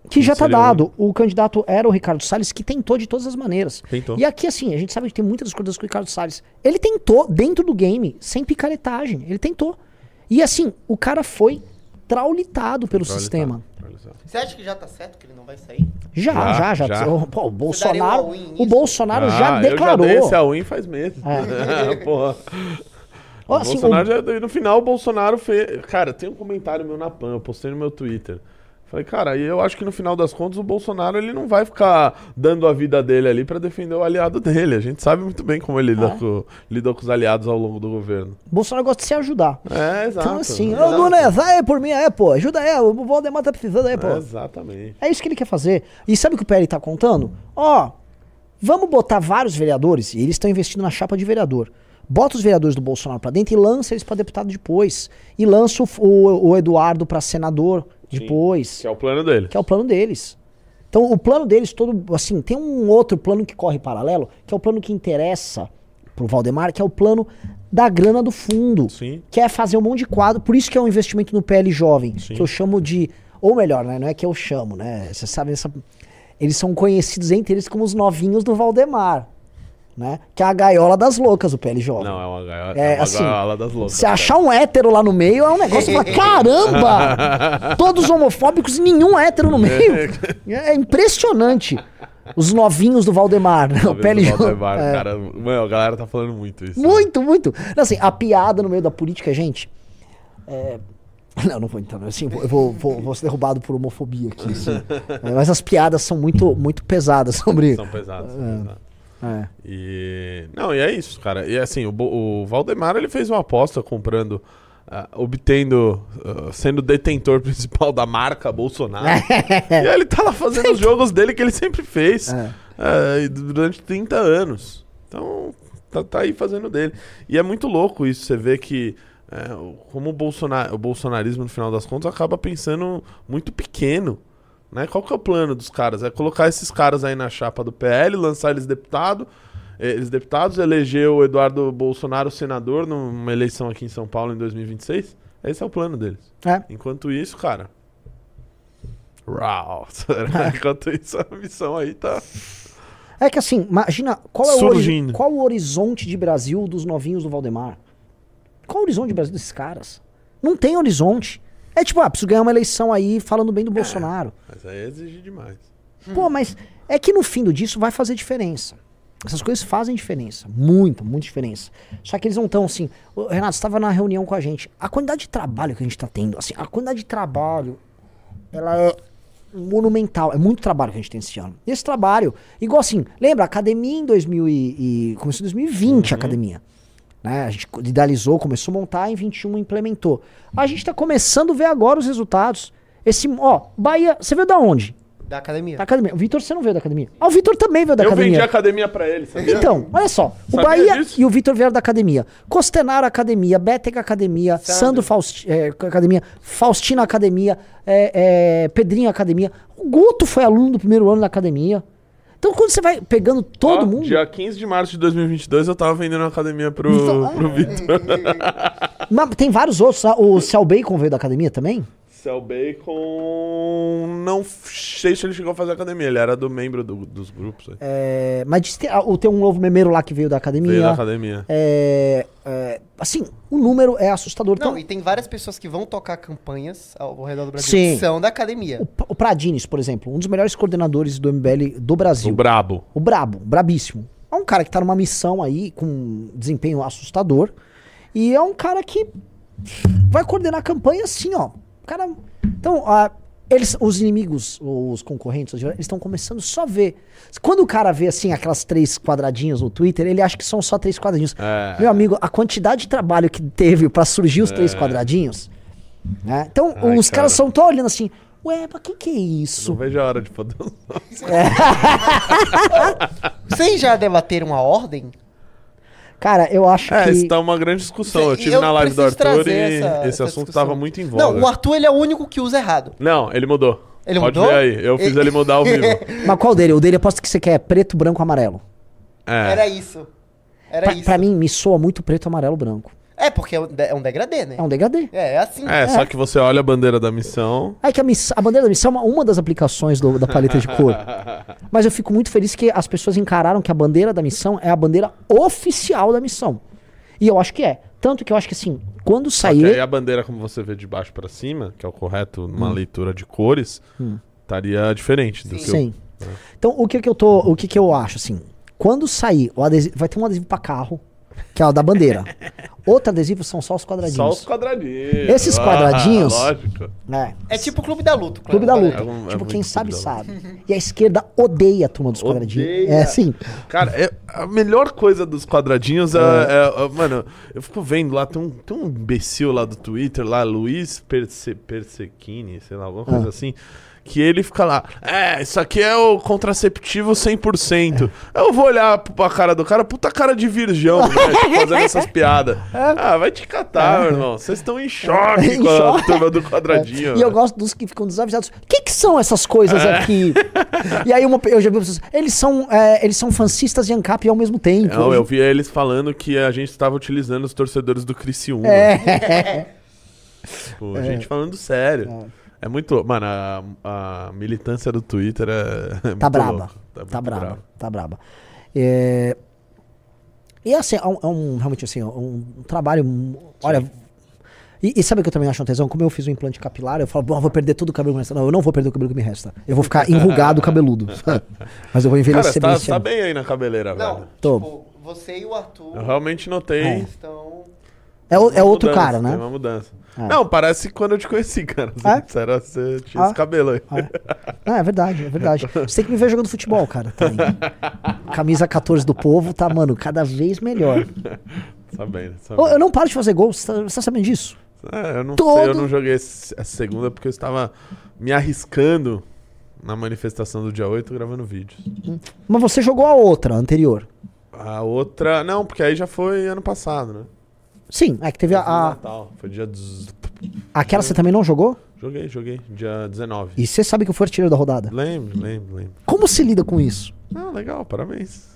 Speaker 3: Que já tá
Speaker 1: o
Speaker 3: dado. O candidato era o Ricardo Salles, que tentou de todas as maneiras.
Speaker 1: Tentou.
Speaker 3: E aqui, assim, a gente sabe que tem muitas discordâncias com o Ricardo Salles. Ele tentou, dentro do game, sem picaretagem. Ele tentou. E assim, o cara foi traulitada pelo
Speaker 1: Neutralizado,
Speaker 3: sistema.
Speaker 2: Você acha que já tá certo que ele não vai sair?
Speaker 3: Já,
Speaker 1: Já,
Speaker 3: já, já.
Speaker 1: já.
Speaker 3: O, pô, o Bolsonaro, o? Bolsonaro já
Speaker 1: Ah,
Speaker 3: declarou.
Speaker 1: Eu já dei esse all-in faz meses.
Speaker 3: É. <laughs>
Speaker 1: Porra.
Speaker 3: Ó,
Speaker 1: O
Speaker 3: assim,
Speaker 1: Bolsonaro já, no final, o Bolsonaro fez. Cara, tem um comentário meu na PAN, eu postei no meu Twitter. Falei, cara, e eu acho que no final das contas o Bolsonaro ele não vai ficar dando a vida dele ali pra defender o aliado dele. A gente sabe muito bem como ele lida
Speaker 3: Ah.
Speaker 1: com, lidou com os aliados ao longo do governo.
Speaker 3: o Bolsonaro gosta de se ajudar.
Speaker 1: É, exato.
Speaker 3: Então, assim, ô Nunes, aí por mim, é, pô, ajuda aí, o Valdemar tá precisando aí, pô.
Speaker 1: É, exatamente.
Speaker 3: É isso que ele quer fazer. E sabe o que o PL tá contando? Ó, vamos botar vários vereadores, e eles estão investindo na chapa de vereador. Bota os vereadores do Bolsonaro pra dentro e lança eles pra deputado depois. E lança o, o- o Eduardo pra senador depois.
Speaker 1: Que é o plano dele.
Speaker 3: Que é o plano deles. Então, o plano deles todo, assim, tem um outro plano que corre paralelo, que é o plano que interessa pro Valdemar, que é o plano da grana do fundo.
Speaker 1: Sim.
Speaker 3: Que é fazer um monte de quadro, por isso que é um investimento no PL jovem,
Speaker 1: Sim.
Speaker 3: que eu chamo de, ou melhor, né, não é que eu chamo, né, vocês sabem, essa, eles são conhecidos entre eles como os novinhos do Valdemar, né, que é a gaiola das loucas, o PL jovem.
Speaker 1: Não, é uma gaiola,
Speaker 3: É,
Speaker 1: é uma
Speaker 3: assim,
Speaker 1: gaiola das loucas.
Speaker 3: Se achar um hétero lá no meio, é um negócio pra <laughs> caramba! <laughs> Todos homofóbicos e nenhum hétero no meio. <laughs> É impressionante. Os novinhos do Valdemar, né? o
Speaker 1: o Valdemar,
Speaker 3: é.
Speaker 1: cara. Mano, a galera tá falando muito isso.
Speaker 3: Muito, muito. Assim, a piada no meio da política, gente. é, Não, não vou entrar. Assim, eu vou, vou, vou ser derrubado por homofobia aqui. assim. É, mas as piadas são muito, muito pesadas sobre.
Speaker 1: São pesados, são pesados.
Speaker 3: É.
Speaker 1: E. Não, e é isso, cara. E assim, o, o Valdemar ele fez uma aposta comprando. ah, obtendo, ah, sendo detentor <laughs> principal da marca Bolsonaro. <laughs> e aí ele tá lá fazendo os jogos dele que ele sempre fez
Speaker 3: É.
Speaker 1: e durante 30 anos. Então, tá, tá aí fazendo dele. E é muito louco isso, você vê que o- como o, Bolsonar, o bolsonarismo, no final das contas, acaba pensando muito pequeno. Né? Qual que é o plano dos caras? É colocar esses caras aí na chapa do PL, lançar eles deputado, eles deputados, eleger o Eduardo Bolsonaro senador numa eleição aqui em São Paulo em 2026? Esse é o plano deles.
Speaker 3: É.
Speaker 1: Enquanto isso, cara. Rau. <laughs> Enquanto isso, a missão aí tá.
Speaker 3: É que assim, imagina qual é o, qual o horizonte de Brasil dos novinhos do Valdemar? Qual o horizonte de Brasil desses caras? Não tem horizonte. É tipo, ah, preciso ganhar uma eleição aí falando bem do Bolsonaro.
Speaker 1: Mas aí é exigir demais.
Speaker 3: Pô, mas é que no fim do disso vai fazer diferença. Essas coisas fazem diferença. Muita, muita diferença. Só que eles não estão assim. Ô, Renato, você estava na reunião com a gente. A quantidade de trabalho que a gente está tendo, assim, a quantidade de trabalho, ela é monumental. É muito trabalho que a gente tem esse ano. E esse trabalho, igual assim, lembra, a academia em 2000 e, e começou em 2020 a academia. Né? A gente idealizou, começou a montar, em 21 implementou. A gente está começando a ver agora os resultados. Esse, ó, Bahia, você veio da onde?
Speaker 2: Da academia.
Speaker 3: Da academia. O Vitor, você não veio da academia. Ah, o Vitor também veio da
Speaker 1: Eu vendi
Speaker 3: academia.
Speaker 1: a academia pra ele, sabia?
Speaker 3: Então, olha só. O
Speaker 1: Sabia
Speaker 3: Bahia
Speaker 1: disso?
Speaker 3: e o Vitor vieram da academia. Costenaro Academia, Bétega Academia,
Speaker 2: Sandro.
Speaker 3: Sandro Fausti, é, Academia, Faustina Academia, é, é, Pedrinho Academia. O Guto foi aluno do primeiro ano da academia. Então, quando você vai pegando todo
Speaker 1: Ó,
Speaker 3: mundo.
Speaker 1: Dia 15 de março de 2022 eu tava vendendo a academia pro,
Speaker 3: Então,
Speaker 1: pro Vitor. <laughs>
Speaker 3: Mas tem vários outros. né? O Cell Bacon veio da academia também?
Speaker 1: Cell Bacon. Não sei se ele chegou a fazer academia, ele era do membro do- dos grupos. aí.
Speaker 3: É, mas tem, ah, o- tem um novo memeiro lá que veio da academia.
Speaker 1: Veio da academia.
Speaker 3: É, é, assim, o número é assustador.
Speaker 2: Não,
Speaker 3: Então,
Speaker 2: e tem várias pessoas que vão tocar campanhas ao redor do Brasil
Speaker 3: Sim.
Speaker 2: que são da academia.
Speaker 3: o, o Pradines, por exemplo, um dos melhores coordenadores do MBL do Brasil.
Speaker 1: O Brabo.
Speaker 3: O brabo, brabíssimo. É um cara que tá numa missão aí com um desempenho assustador. E é um cara que vai coordenar a campanha assim, ó. O cara. Então, ah, eles, os inimigos, os concorrentes, eles estão começando só a ver. Quando o cara vê assim aquelas três quadradinhos no Twitter, ele acha que são só três quadradinhos.
Speaker 1: É.
Speaker 3: Meu amigo, a quantidade de trabalho que teve pra surgir os três quadradinhos. né? Então,
Speaker 1: Ai,
Speaker 3: os
Speaker 1: cara.
Speaker 3: caras são tão olhando assim. Ué, mas que que é isso?
Speaker 1: Não vejo a hora de poder usar. <laughs>
Speaker 2: Vocês já debateram a ordem?
Speaker 3: Cara, eu acho
Speaker 1: É,
Speaker 3: que.
Speaker 1: isso tá uma grande discussão. Eu tive
Speaker 2: eu
Speaker 1: na live do Arthur e
Speaker 2: essa-
Speaker 1: esse
Speaker 2: essa
Speaker 1: assunto
Speaker 2: discussão.
Speaker 1: tava muito em voga.
Speaker 2: Não, o Arthur ele é o único que usa errado.
Speaker 1: Não, ele mudou.
Speaker 2: Ele
Speaker 1: Pode
Speaker 2: mudou?
Speaker 1: ver aí. Eu fiz ele mudar ao vivo. <laughs>
Speaker 3: Mas qual dele? O dele aposto que você quer preto, branco, amarelo.
Speaker 1: É.
Speaker 2: Era isso. Era
Speaker 3: Pra,
Speaker 2: isso.
Speaker 3: pra mim, me soa muito preto, amarelo, branco.
Speaker 2: É, porque é um é um degradê, né?
Speaker 3: É um degradê.
Speaker 2: É, é assim.
Speaker 1: É, só que você olha a bandeira da missão.
Speaker 3: Aí que a, miss- a bandeira da missão é uma, uma das aplicações do- da paleta de cor. <laughs> Mas eu fico muito feliz que as pessoas encararam que a bandeira da missão é a bandeira oficial da missão. E eu acho que é. Tanto que eu acho que assim, quando
Speaker 1: que aí
Speaker 3: sair.
Speaker 1: a bandeira, como você vê de baixo pra cima, que é o correto numa leitura de cores,
Speaker 3: Hum.
Speaker 1: estaria diferente do que eu-
Speaker 3: Sim. Então, o que que eu tô. O que que eu acho, assim? Quando sair o adesivo. Vai ter um adesivo pra carro, que é o da bandeira. Outro adesivo são só os quadradinhos.
Speaker 1: Só os quadradinhos.
Speaker 3: Esses
Speaker 1: Ah,
Speaker 3: quadradinhos-
Speaker 1: lógico.
Speaker 3: É.
Speaker 2: É tipo o Clube da Luta.
Speaker 3: Clube da
Speaker 2: claro.
Speaker 3: luta.
Speaker 1: É um- é
Speaker 3: tipo, quem sabe, sabe. E a esquerda odeia a turma dos quadradinhos.
Speaker 1: Odeia.
Speaker 3: É assim.
Speaker 1: Cara, é, a melhor coisa dos quadradinhos é, é- é- Mano, eu fico vendo lá, tem um, tem um imbecil lá do Twitter, lá, Luiz Perse, Persequini, sei lá, alguma coisa
Speaker 3: Ah.
Speaker 1: assim. Que ele fica lá, é, isso aqui é o contraceptivo 100%. Eu vou olhar pra cara do cara, puta cara de virgão, né, <laughs> fazendo essas piadas. Ah, vai te catar, meu irmão. Vocês estão em choque
Speaker 3: É. Em
Speaker 1: com a
Speaker 3: choque.
Speaker 1: turma do quadradinho.
Speaker 3: E eu
Speaker 1: velho.
Speaker 3: gosto dos que ficam desavisados. O que, que são essas coisas
Speaker 1: É.
Speaker 3: aqui? <laughs> e aí uma, eu já vi pessoas. Eles são, é, eles são fancistas de ANCAP ao mesmo tempo.
Speaker 1: Não, eu vi eles falando que a gente estava utilizando os torcedores do Criciúma.
Speaker 3: É.
Speaker 1: Tipo, a gente falando sério. É, muito. Mano, a, a militância do Twitter é. <laughs> é
Speaker 3: Tá
Speaker 1: muito
Speaker 3: braba.
Speaker 1: louca.
Speaker 3: Tá,
Speaker 1: muito
Speaker 3: braba. Tá braba. É, E assim, é um, é um- realmente assim, é um trabalho. um- Olha. E, e sabe o que eu também acho um tesão? Como eu fiz o implante capilar, eu falo, "Bom, eu vou perder todo o cabelo que me resta. Não, eu não vou perder o cabelo que me resta. Eu vou ficar <laughs> enrugado cabeludo. Mas eu vou
Speaker 1: Cara,
Speaker 3: envelhecer
Speaker 1: você tá,
Speaker 3: bem
Speaker 1: você tá
Speaker 3: ano.
Speaker 1: bem aí na cabeleira,
Speaker 2: Não,
Speaker 1: velho.
Speaker 3: Tô.
Speaker 2: tipo, você e o Arthur
Speaker 1: Eu realmente notei.
Speaker 3: É.
Speaker 2: estão...
Speaker 3: É, é outro
Speaker 1: mudança,
Speaker 3: cara,
Speaker 1: Tem
Speaker 3: né?
Speaker 1: uma mudança.
Speaker 3: É.
Speaker 1: Não, parece quando eu te conheci, cara. Você,
Speaker 3: É?
Speaker 1: você era, você tinha
Speaker 3: Ah.
Speaker 1: esse cabelo aí.
Speaker 3: Ah, é verdade, é verdade. Você tem que me ver jogando futebol, cara. Tá aí. Camisa 14 do povo tá, mano, cada vez melhor.
Speaker 1: Sabendo,
Speaker 3: Ô,
Speaker 1: sabendo.
Speaker 3: eu não paro de fazer gol, você tá, você tá sabendo disso?
Speaker 1: É, eu não
Speaker 3: Todo-
Speaker 1: sei, eu não joguei essa segunda porque eu estava me arriscando na manifestação do dia 8 gravando vídeos.
Speaker 3: Mas você jogou a outra, a anterior.
Speaker 1: A outra. Não, porque aí já foi ano passado, né?
Speaker 3: Sim, é que teve a.
Speaker 1: Natal. Foi dia. dez-
Speaker 3: aquela você também não jogou?
Speaker 1: Joguei, joguei. Dia 19.
Speaker 3: E você sabe que eu fui artilheiro da rodada.
Speaker 1: Lembro, lembro, lembro.
Speaker 3: Como se lida com isso?
Speaker 1: Ah, legal, parabéns.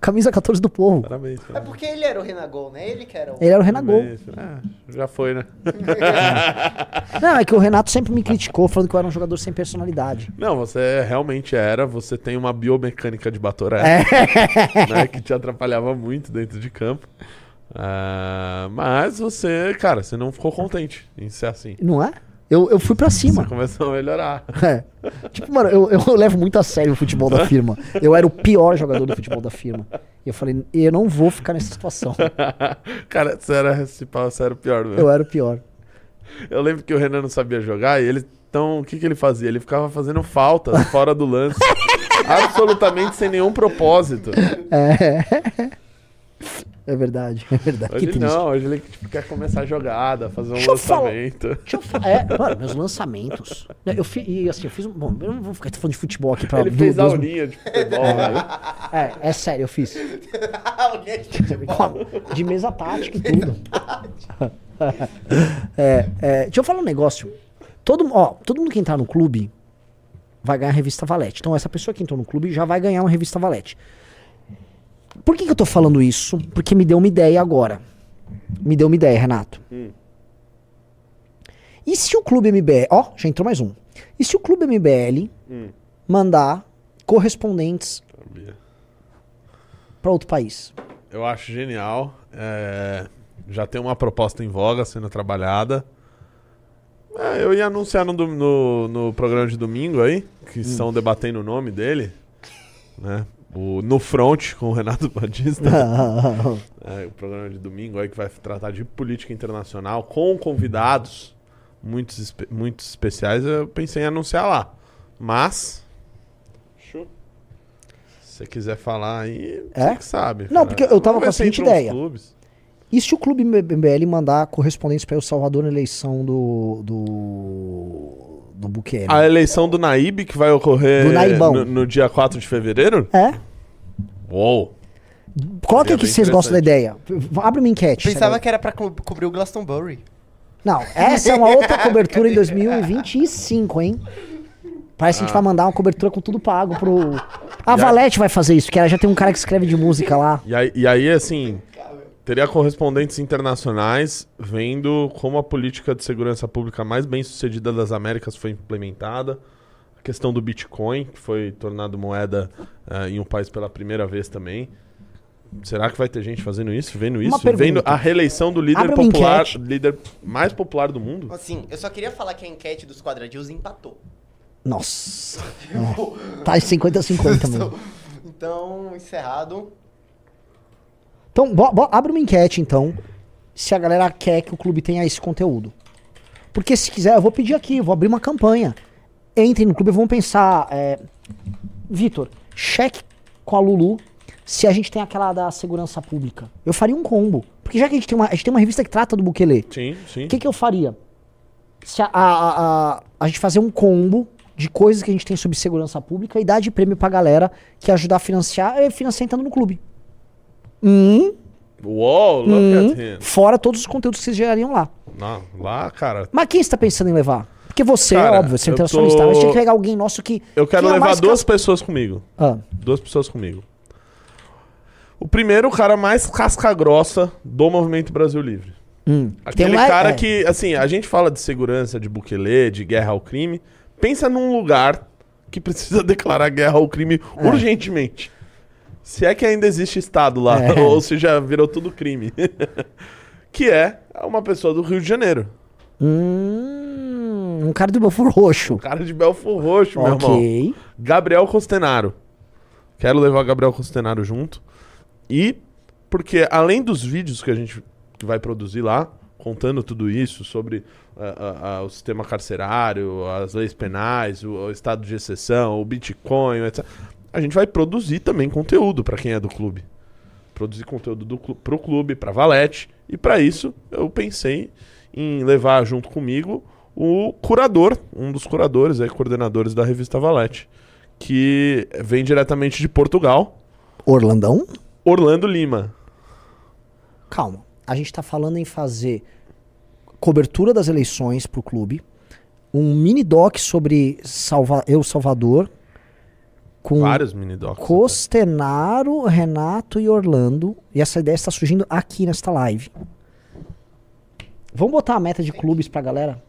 Speaker 3: Camisa 14 do povo.
Speaker 1: Parabéns.
Speaker 2: É
Speaker 1: parabéns.
Speaker 2: porque ele era o Renagol, né? Ele que era o...
Speaker 3: Ele era o Renagol.
Speaker 1: É, já foi, né? <laughs>
Speaker 3: Não, é que o Renato sempre me criticou, falando que eu era um jogador sem personalidade.
Speaker 1: Não, você realmente era. Você tem uma biomecânica de Batoré,
Speaker 3: É.
Speaker 1: né? Que te atrapalhava muito dentro de campo. Ah, mas você, cara, você não ficou contente em ser assim.
Speaker 3: Não é? Eu, eu fui pra cima.
Speaker 1: Você começou a melhorar.
Speaker 3: É. Tipo, mano, eu, eu levo muito a sério o futebol da firma. Eu era o pior jogador do futebol da firma. E eu falei, eu não vou ficar nessa situação. <laughs>
Speaker 1: cara, você era, você era o pior mesmo.
Speaker 3: Eu era o pior.
Speaker 1: Eu lembro que o Renan não sabia jogar e ele. Então, o que, que ele fazia? Ele ficava fazendo falta <laughs> fora do lance. absolutamente sem nenhum propósito.
Speaker 3: É. É verdade, <laughs> é verdade.
Speaker 1: Hoje não, hoje ele tipo, quer começar a jogada, fazer um
Speaker 3: Deixa eu falar.
Speaker 1: lançamento.
Speaker 3: Deixa eu fa- é, mano, meus lançamentos. Eu fi, e assim, eu fiz um. Bom, eu não vou ficar falando de futebol aqui pra.
Speaker 1: Ele
Speaker 3: du-
Speaker 1: fez
Speaker 3: duas-
Speaker 1: aulinha de futebol, velho.
Speaker 3: É, é sério, eu fiz.
Speaker 2: Alguém de futebol.
Speaker 3: De mesa tática e tudo. <laughs> é, é, deixa eu falar um negócio. Todo, ó, todo mundo que entrar no clube vai ganhar a revista Valete. Então, essa pessoa que entrou no clube já vai ganhar uma revista Valete. Por que, que eu tô falando isso? Porque me deu uma ideia agora. Me deu uma ideia, Renato.
Speaker 1: Hum.
Speaker 3: E se o clube MBL. Ó, já entrou mais um. E se o clube MBL
Speaker 1: Hum.
Speaker 3: mandar correspondentes pra outro país?
Speaker 1: Eu acho genial. É, já tem uma proposta em voga sendo trabalhada. É, eu ia anunciar no, no, no programa de domingo aí, que estão debatendo o nome dele. Né? O No Front com o Renato <laughs> Batista. É, o programa de domingo aí que vai tratar de política internacional com convidados muitos, espe- muitos especiais. Eu pensei em anunciar lá. Mas. Se você quiser falar aí,
Speaker 3: É?
Speaker 1: você que sabe.
Speaker 3: Não, porque eu tava
Speaker 1: Vamos
Speaker 3: com a seguinte ideia. E se o clube MBL mandar correspondentes para El Salvador na eleição do. do. do Bukele?
Speaker 1: A eleição do Naíbe que vai ocorrer
Speaker 3: Do Naibão.
Speaker 1: no, no dia 4 de fevereiro?
Speaker 3: É?
Speaker 1: Uou!
Speaker 3: Coloca aqui se vocês gostam da ideia. Abre uma enquete.
Speaker 2: Pensava
Speaker 3: sabe?
Speaker 2: que era pra co- cobrir o Glastonbury.
Speaker 3: Não, essa é uma <laughs> outra cobertura em 2025, hein? Parece que a gente vai mandar uma cobertura com tudo pago pro. A
Speaker 1: Ah. E a-
Speaker 3: Valete vai fazer isso, porque ela já tem um cara que escreve de música lá.
Speaker 1: E aí, e aí, assim, teria correspondentes internacionais vendo como a política de segurança pública mais bem sucedida das Américas foi implementada. A questão do Bitcoin, que foi tornado moeda eh, em um país pela primeira vez também. Será que vai ter gente fazendo isso, vendo isso, vendo a reeleição do líder popular,
Speaker 3: enquete.
Speaker 1: líder mais popular do mundo?
Speaker 2: Assim, eu só queria falar que a enquete dos quadradinhos empatou.
Speaker 3: Nossa. <laughs> É. Tá 50-50 <laughs> mesmo.
Speaker 2: Então, encerrado.
Speaker 3: Então, bo- bo- abre uma enquete, então, se a galera quer que o clube tenha esse conteúdo. Porque se quiser, eu vou pedir aqui, vou abrir uma campanha. Entrem no clube e vamos pensar. É... Vitor, cheque com a Lulu se a gente tem aquela da segurança pública. Eu faria um combo. Porque já que a gente tem uma, a gente tem uma revista que trata do Bukele,
Speaker 1: Sim, sim.
Speaker 3: o que, que eu faria? Se a, a, a, a- gente fazer um combo de coisas que a gente tem sobre segurança pública e dar de prêmio pra galera que ajudar a financiar, é financiar entrando no clube. Hum,
Speaker 1: Uou, look
Speaker 3: hum,
Speaker 1: at him.
Speaker 3: fora todos os conteúdos que vocês gerariam lá.
Speaker 1: Não, lá, cara,
Speaker 3: Mas quem você tá pensando em levar? Porque você,
Speaker 1: Cara,
Speaker 3: é óbvio, você é internacionalista.
Speaker 1: tô-
Speaker 3: Mas tinha que pegar alguém nosso que.
Speaker 1: eu quero
Speaker 3: é
Speaker 1: levar duas
Speaker 3: cas-
Speaker 1: pessoas comigo.
Speaker 3: Ah,
Speaker 1: Duas pessoas comigo. O primeiro, o cara mais casca grossa do Movimento Brasil Livre.
Speaker 3: hum.
Speaker 1: Aquele
Speaker 3: um-
Speaker 1: cara
Speaker 3: é,
Speaker 1: que, assim, a gente fala de segurança, de Bukele, de guerra ao crime. Pensa num lugar que precisa <laughs> declarar guerra ao crime urgentemente. Se é que ainda existe Estado lá,
Speaker 3: É. <laughs>
Speaker 1: ou se já virou tudo crime. <laughs> que é uma pessoa do Rio de Janeiro.
Speaker 3: Hum, um cara do Belfort Roxo.
Speaker 1: Um cara de Belfor Roxo, meu irmão.
Speaker 3: Ok.
Speaker 1: Gabriel Costenaro. Quero levar Gabriel Costenaro junto. E porque além dos vídeos que a gente vai produzir lá, contando tudo isso sobre ah, ah, ah, o sistema carcerário, as leis penais, o, o estado de exceção, o Bitcoin, etc. A gente vai produzir também conteúdo para quem é do clube. Produzir conteúdo do clu pro clube, pra Valete. E para isso eu pensei em levar junto comigo o curador, um dos curadores, aí, coordenadores da revista Valete, que vem diretamente de Portugal,
Speaker 3: Orlandão?
Speaker 1: Orlando Lima.
Speaker 3: Calma. A gente tá falando em fazer cobertura das eleições pro clube, um mini doc sobre Salva Eu Salvador, com
Speaker 1: Vários mini docs.
Speaker 3: Costenaro, Renato e Orlando. E essa ideia está surgindo aqui nesta live. Vamos botar a meta de clubes pra galera?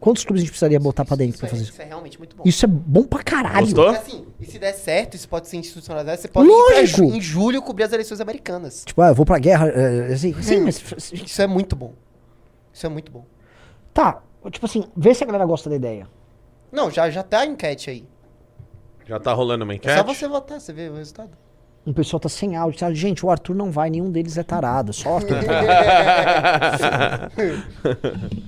Speaker 3: Quantos clubes a gente precisaria botar pra dentro
Speaker 2: Isso
Speaker 3: pra
Speaker 2: é,
Speaker 3: fazer isso?
Speaker 2: isso é realmente muito bom.
Speaker 3: Isso é bom pra caralho.
Speaker 1: Gostou?
Speaker 2: Porque, assim, e se der certo, isso pode ser institucionalizado, você pode ir
Speaker 3: Lógico.
Speaker 2: pra em julho cobrir as eleições americanas.
Speaker 3: Tipo, ah, eu vou pra guerra. é, assim, sim, mas.
Speaker 2: Isso é muito bom. Isso é muito bom.
Speaker 3: Tá, tipo assim, vê se a galera gosta da ideia.
Speaker 2: Não, já, já tá a enquete aí.
Speaker 1: Já tá rolando uma
Speaker 2: É
Speaker 1: enquete?
Speaker 2: só você votar, você vê o resultado.
Speaker 3: Um pessoal tá sem áudio. Tá? Gente, o Arthur não vai, nenhum deles é tarado. Só o Arthur. <laughs> <laughs>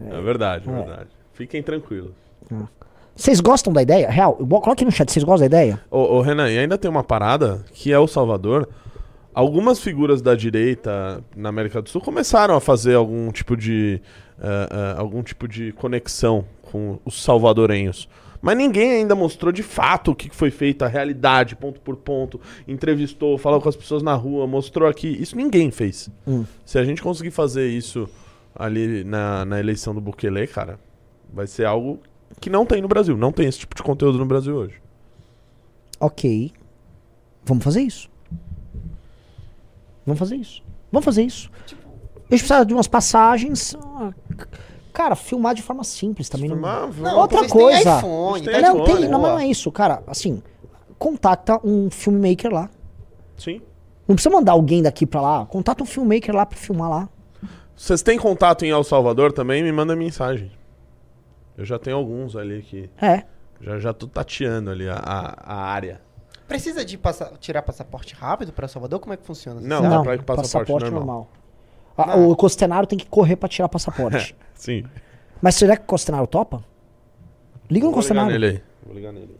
Speaker 1: é verdade, é verdade. Fiquem tranquilos.
Speaker 3: Vocês gostam da ideia? Real, coloque no chat, vocês gostam da ideia?
Speaker 1: Ô, ô, Renan, e ainda tem uma parada que é o Salvador. Algumas figuras da direita na América do Sul começaram a fazer algum tipo de eh, eh, algum tipo de conexão com os salvadorenhos. Mas ninguém ainda mostrou de fato o que foi feito, a realidade, ponto por ponto. Entrevistou, falou com as pessoas na rua, mostrou aqui. Isso ninguém fez.
Speaker 3: Hum.
Speaker 1: Se a gente conseguir fazer isso ali na, na eleição do Bukele, cara, vai ser algo que não tem no Brasil. Não tem esse tipo de conteúdo no Brasil hoje.
Speaker 3: Ok. Vamos fazer isso. Vamos fazer isso. Vamos fazer isso. A gente precisa de umas passagens. ah, Cara, filmar de forma simples também.
Speaker 1: Filmar,
Speaker 2: Não,
Speaker 3: Outra
Speaker 2: vocês têm
Speaker 3: coisa.
Speaker 2: iPhone,
Speaker 1: Tem
Speaker 3: Não,
Speaker 1: iPhone,
Speaker 3: tem, não, não é isso, cara. Assim, contacta um filmmaker lá.
Speaker 1: Sim.
Speaker 3: Não precisa mandar alguém daqui pra lá. Contata um filmmaker lá pra filmar lá.
Speaker 1: Vocês têm contato em El Salvador também? Me manda mensagem. Eu já tenho alguns ali que.
Speaker 3: É.
Speaker 1: Já, já tô tateando ali a, a, a área.
Speaker 2: Precisa de passa- tirar passaporte rápido pra Salvador? Como é que funciona?
Speaker 1: Não,
Speaker 3: Não,
Speaker 1: dá pra ir com passaporte, normal.
Speaker 3: Ah, O Costenaro tem que correr pra tirar passaporte. <laughs>
Speaker 1: Sim.
Speaker 3: Mas será que o Costenaro topa? Liga no
Speaker 1: Vou ligar
Speaker 3: Costenaro.
Speaker 1: nele aí. Vou ligar nele.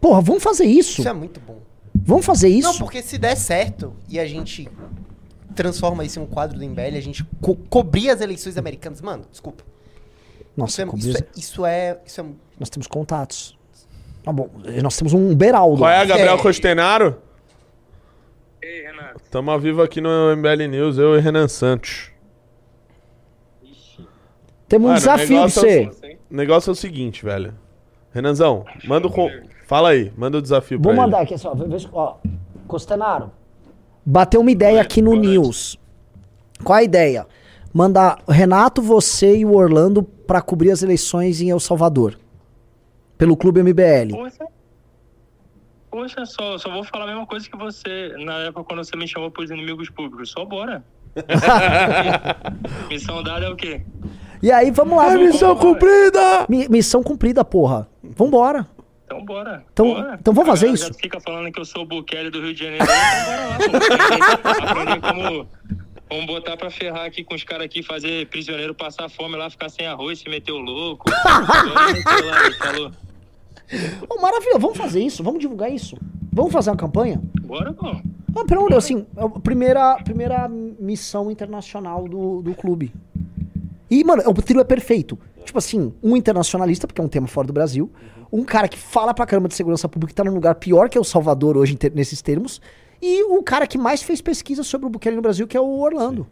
Speaker 3: Porra, vamos fazer isso.
Speaker 2: Isso é muito bom.
Speaker 3: Vamos fazer isso.
Speaker 2: Não, porque se der certo e a gente transforma isso em um quadro do MBL, a gente co cobrir as eleições americanas. Mano, desculpa.
Speaker 3: Nossa,
Speaker 2: Isso é,
Speaker 3: cobrir-
Speaker 2: isso, é, isso é. Isso é.
Speaker 3: nós temos contatos. Tá bom, nós temos um Beraldo.
Speaker 1: Qual é, Gabriel
Speaker 2: É.
Speaker 1: Costenaro?
Speaker 4: Ei, Renato.
Speaker 1: Tamo ao vivo aqui no MBL News, eu e Renan Santos.
Speaker 4: Ixi,
Speaker 3: Temos um
Speaker 1: o
Speaker 3: desafio pra
Speaker 1: é
Speaker 3: você.
Speaker 1: O negócio é o seguinte, velho. Renanzão, manda o. Fala aí, manda o desafio
Speaker 3: Vou
Speaker 1: pra
Speaker 3: mandar
Speaker 1: ele.
Speaker 3: aqui, assim, ó, vê- vê se- ó. Costenaro. Bateu uma ideia aqui no. News. Qual a ideia? Mandar Renato, você e o Orlando pra cobrir as eleições em El Salvador. pelo clube MBL.
Speaker 4: Poxa, poxa só, só vou falar a mesma coisa que você, na época quando você me chamou pros inimigos públicos. Só bora. <laughs> Missão dada é o quê?
Speaker 3: E aí, vamos lá.
Speaker 1: É missão cumprida!
Speaker 3: Mi- missão cumprida, porra. Vambora.
Speaker 4: Então bora.
Speaker 3: Então-
Speaker 4: bora.
Speaker 3: então vamos fazer isso?
Speaker 4: Fica falando que eu sou o Bukele do Rio de Janeiro. Então bora lá. Aprender, como, como botar pra ferrar aqui com os caras aqui, fazer prisioneiro passar fome lá, ficar sem arroz, se meter o louco. <laughs> Lá, falou.
Speaker 3: Ô, maravilha, vamos fazer isso, vamos divulgar isso. Vamos fazer uma campanha?
Speaker 4: Bora, pô.
Speaker 3: Ah, pelo amor de Deus, assim, é a primeira, primeira missão internacional do, do clube. E, mano, o trio é perfeito. Tipo assim, um internacionalista, porque é um tema fora do Brasil. Um cara que fala pra caramba de segurança pública, que tá num lugar pior que é o Salvador hoje, ter- nesses termos. E o cara que mais fez pesquisa sobre o Bukele no Brasil, que é o Orlando.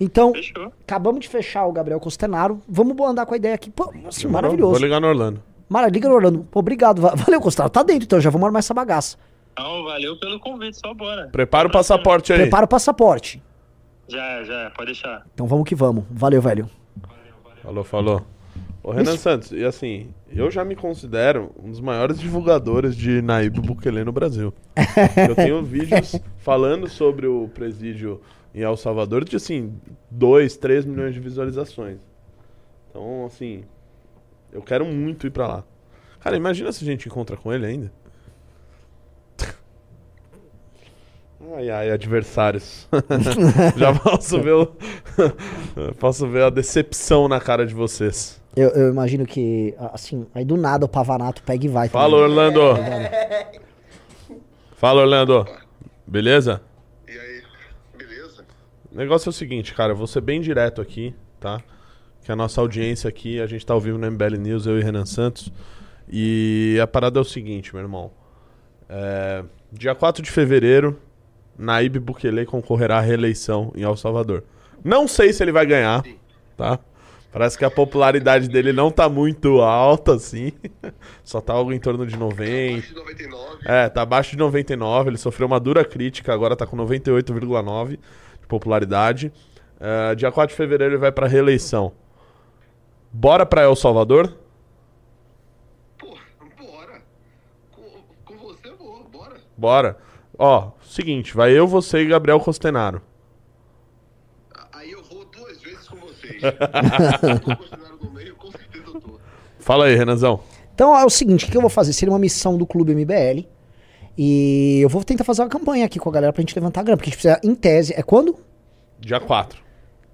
Speaker 3: Então,
Speaker 4: Fechou.
Speaker 3: acabamos de fechar o Gabriel Costenaro. Vamos andar com a ideia aqui. Pô, assim,
Speaker 1: Vou
Speaker 3: maravilhoso.
Speaker 1: ligar no Orlando.
Speaker 3: Mara, liga no Orlando. Pô, obrigado. Va- Valeu, Costenaro. Tá dentro, então. Já vamos armar essa bagaça.
Speaker 4: Não, valeu pelo convite, só bora.
Speaker 1: Prepara o passaporte aí.
Speaker 3: Prepara o passaporte.
Speaker 4: Já, já, pode deixar.
Speaker 3: Então vamos que vamos. Valeu, velho.
Speaker 1: Falou, falou. Ô, Renan Santos, e assim, eu já me considero um dos maiores divulgadores de Naíbe Bukele no Brasil. <laughs> eu tenho vídeos falando sobre o presídio em El Salvador de, assim, 2, 3 milhões de visualizações. Então, assim, eu quero muito ir pra lá. Cara, imagina se a gente encontra com ele ainda. Ai, ai, adversários. <laughs> Já posso ver o... posso ver a decepção na cara de vocês.
Speaker 3: Eu, eu imagino que, assim, aí do nada o Pavanato pega e vai.
Speaker 1: Fala,
Speaker 3: também.
Speaker 1: Orlando. Fala, Orlando. Beleza?
Speaker 5: E aí, beleza?
Speaker 1: O negócio é o seguinte, cara, eu vou ser bem direto aqui, tá? Que a nossa audiência aqui, a gente tá ao vivo no MBL News, eu e Renan Santos. E a parada é o seguinte, meu irmão. É, dia 4 de fevereiro, Naíbe Bukele concorrerá à reeleição em El Salvador. Não sei se ele vai ganhar, tá? Parece que a popularidade dele não tá muito alta, assim. <laughs> Só tá algo em torno de 90.
Speaker 5: Abaixo de 99.
Speaker 1: É, tá abaixo de 99. Ele sofreu uma dura crítica, agora tá com 98,9 de popularidade. É, dia 4 de fevereiro ele vai pra reeleição. Bora pra El Salvador?
Speaker 5: Pô, bora. Com, com você eu vou, bora.
Speaker 1: Bora. Ó, seguinte, vai eu, você e Gabriel Costenaro.
Speaker 5: Aí eu vou duas vezes com vocês. eu tô considerando no meio, com certeza eu tô. <laughs>
Speaker 1: Fala aí, Renanzão.
Speaker 3: Então é o seguinte, o que eu vou fazer? Seria uma missão do Clube MBL. E eu vou tentar fazer uma campanha aqui com a galera pra gente levantar grana. Porque a gente precisa, em tese, é quando?
Speaker 1: Dia 4.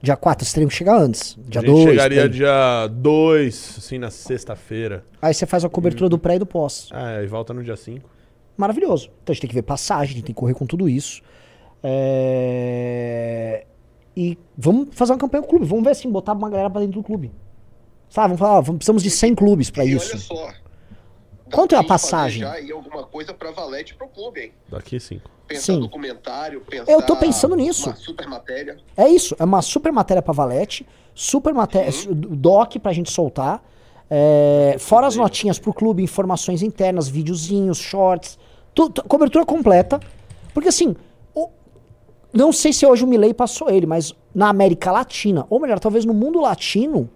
Speaker 3: Dia 4, vocês teriam que chegar antes. Dia
Speaker 1: a gente
Speaker 3: 2.
Speaker 1: chegaria dia 2, assim, na sexta-feira.
Speaker 3: Aí você faz a cobertura do pré e do pós.
Speaker 1: É, e volta no dia 5.
Speaker 3: Maravilhoso. Então a gente tem que ver passagem, a gente tem que correr com tudo isso. É... E vamos fazer uma campanha com o clube. Vamos ver assim, botar uma galera pra dentro do clube. Sabe, vamos falar, ó, vamos- precisamos de 100 clubes pra
Speaker 5: e
Speaker 3: isso.
Speaker 5: olha só.
Speaker 3: Quanto é a passagem?
Speaker 5: e alguma coisa pra Valete pro clube, hein?
Speaker 1: Daqui 5.
Speaker 5: Pensar
Speaker 3: Sim.
Speaker 5: documentário, pensar.
Speaker 3: Eu tô pensando nisso.
Speaker 5: Uma super matéria.
Speaker 3: É isso, é uma super matéria pra Valete, super matéria, doc pra gente soltar, é, fora as notinhas pro clube, informações internas, videozinhos, shorts, tu- tu- cobertura completa. Porque assim, não sei se hoje o Milley passou ele, mas na América Latina, ou melhor, talvez no mundo latino,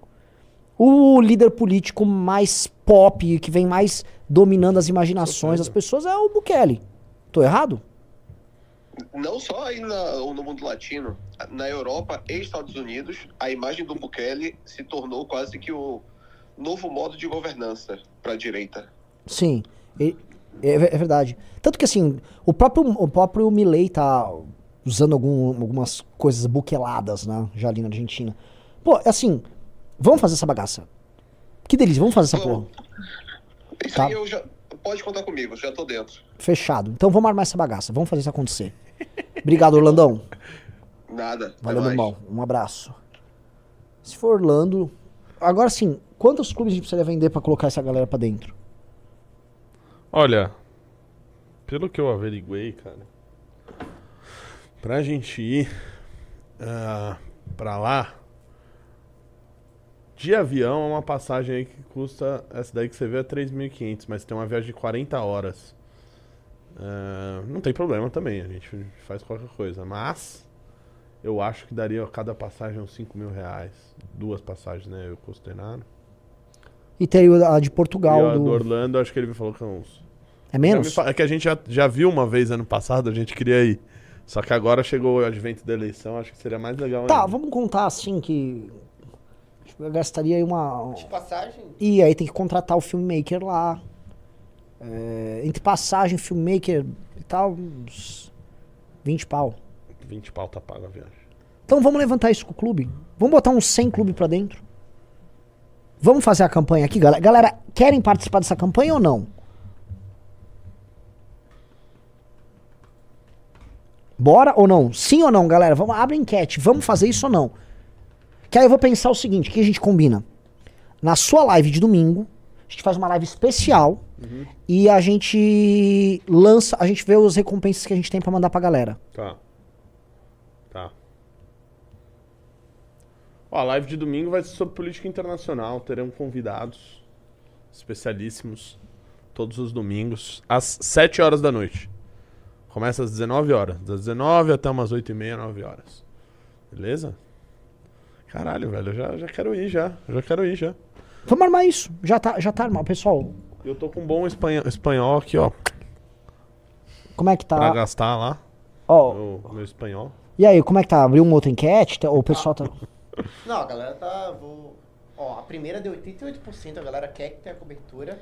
Speaker 3: o líder político mais pop, que vem mais dominando as imaginações das pessoas é o Bukele. Tô errado?
Speaker 5: Não só aí na- no mundo latino, na Europa e Estados Unidos, a imagem do Bukele se tornou quase que o novo modo de governança para a direita.
Speaker 3: Sim, e- é, é verdade. Tanto que assim, o próprio, o próprio Milley tá usando algum- algumas coisas buqueladas, né? Já ali na Argentina. Pô, é assim, vamos fazer essa bagaça. Que delícia, vamos fazer essa porra.
Speaker 5: Isso
Speaker 3: Tá.
Speaker 5: aí eu já. Pode contar comigo, já tô dentro.
Speaker 3: Fechado. Então vamos armar essa bagaça, vamos fazer isso acontecer. Obrigado, Orlandão.
Speaker 5: Nada.
Speaker 3: Valeu, meu irmão. Um abraço. Se for Orlando. Agora sim, quantos clubes a gente precisaria vender pra colocar essa galera pra dentro?
Speaker 1: Olha, pelo que eu averiguei, cara, pra gente ir ah, pra lá, de avião é uma passagem aí que custa, essa daí que você vê é 3.500, mas tem uma viagem de 40 horas. Ah, não tem problema também, a gente faz qualquer coisa, mas eu acho que daria cada passagem uns 5 mil reais. Duas passagens, né? Eu considerado.
Speaker 3: E teria a de
Speaker 1: E
Speaker 3: Portugal.
Speaker 1: a do
Speaker 3: do-
Speaker 1: Orlando, acho que ele me falou que é uns.
Speaker 3: É menos?
Speaker 1: É que a gente já, já viu uma vez ano passado, a gente queria ir. Só que agora chegou o advento da eleição, acho que seria mais legal
Speaker 3: Tá,
Speaker 1: ainda.
Speaker 3: vamos contar assim que. Eu gastaria aí uma.
Speaker 2: De passagem.
Speaker 3: E aí tem que contratar o filmmaker lá. É, entre passagem, filmmaker e tal, uns 20 pau.
Speaker 1: 20 pau tá pago a viagem.
Speaker 3: Então vamos levantar isso com o clube. Vamos botar uns 100 clube pra dentro. Vamos fazer a campanha aqui, galera. Galera, querem participar dessa campanha ou não? Bora ou não? Sim ou não, galera? Vamos abre a enquete. Vamos fazer isso ou não? Que aí eu vou pensar o seguinte, o que a gente combina? Na sua live de domingo, a gente faz uma live especial e a gente lança, a gente vê os recompensas que a gente tem pra mandar pra galera.
Speaker 1: Tá. Tá. Ó, a live de domingo vai ser sobre política internacional. Teremos convidados especialíssimos todos os domingos, às 7 horas da noite. Começa às 19 horas. Das 19 até umas 8 e meia, 9 horas. Beleza? Caralho, velho, eu já, já quero ir já. Eu já quero ir já.
Speaker 3: Vamos armar isso. Já tá, já tá armado. Pessoal,
Speaker 1: Eu tô com um bom espanhol, espanhol aqui, ó.
Speaker 3: como é que
Speaker 1: Pra
Speaker 3: tá?
Speaker 1: gastar lá.
Speaker 3: Ó,
Speaker 1: Meu, meu espanhol.
Speaker 3: e aí, como é que tá? Abriu uma outra enquete? Tá- Ou o pessoal tá.
Speaker 2: Não, a galera tá. Vou... Ó, a primeira deu 88%, a galera quer que tenha cobertura.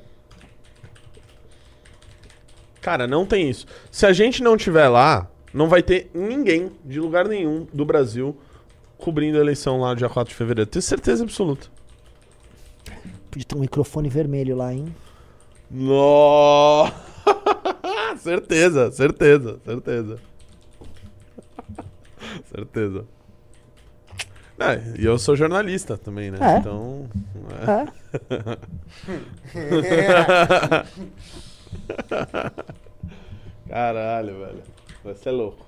Speaker 1: Cara, não tem isso. Se a gente não tiver lá, não vai ter ninguém de lugar nenhum do Brasil cobrindo a eleição lá dia 4 de fevereiro. Tenho certeza absoluta.
Speaker 3: Podia ter um microfone vermelho lá, hein?
Speaker 1: Nossa! <laughs> certeza, certeza, certeza. <laughs> certeza. É, e eu sou jornalista também, né?
Speaker 3: É.
Speaker 1: Então.
Speaker 3: É. <laughs> <laughs>
Speaker 1: Caralho, velho. Vai ser louco.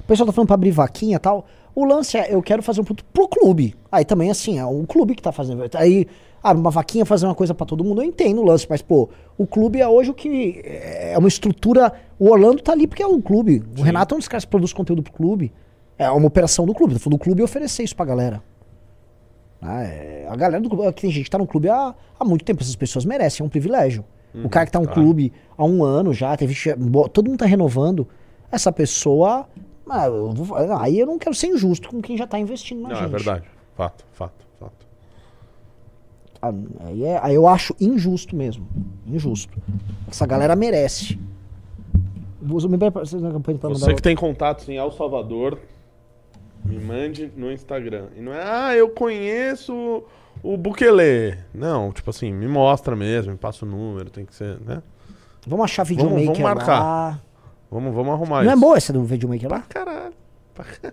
Speaker 3: O pessoal tá falando pra abrir vaquinha e tal. O lance é, eu quero fazer um produto pro clube. Aí também, assim, é um clube que tá fazendo. Aí, abre uma vaquinha, fazer uma coisa pra todo mundo, eu entendo o lance. Mas, pô, o clube é hoje o que. É uma estrutura. O Orlando tá ali porque é um clube. O Renato é um dos caras que produz conteúdo pro clube. É uma operação do clube. Do clube oferecer isso pra galera. Ah, é- a galera do clube. Aqui tem gente que tá no clube há, há muito tempo. Essas pessoas merecem, é um privilégio. O cara que tá no
Speaker 1: claro.
Speaker 3: clube há um ano já, teve, todo mundo tá renovando. Essa pessoa. ah, eu vou- aí eu não quero ser injusto com quem já tá investindo na
Speaker 1: Não,
Speaker 3: gente.
Speaker 1: é verdade. Fato, fato, fato.
Speaker 3: Ah, Aí, é- aí eu acho injusto mesmo. Injusto. Essa galera merece.
Speaker 1: Você que tem contatos em El Salvador, me mande no Instagram. E não é, ah, eu conheço o Bukele. Não, tipo assim, me mostra mesmo, me passa o número, tem que ser, né?
Speaker 3: Vamos achar
Speaker 1: Vamos-
Speaker 3: videomaker
Speaker 1: vamos marcar.
Speaker 3: lá.
Speaker 1: Vamos, vamos arrumar
Speaker 3: Não é
Speaker 1: isso.
Speaker 3: boa essa do videomaker lá?
Speaker 1: caralho. Pra, <laughs>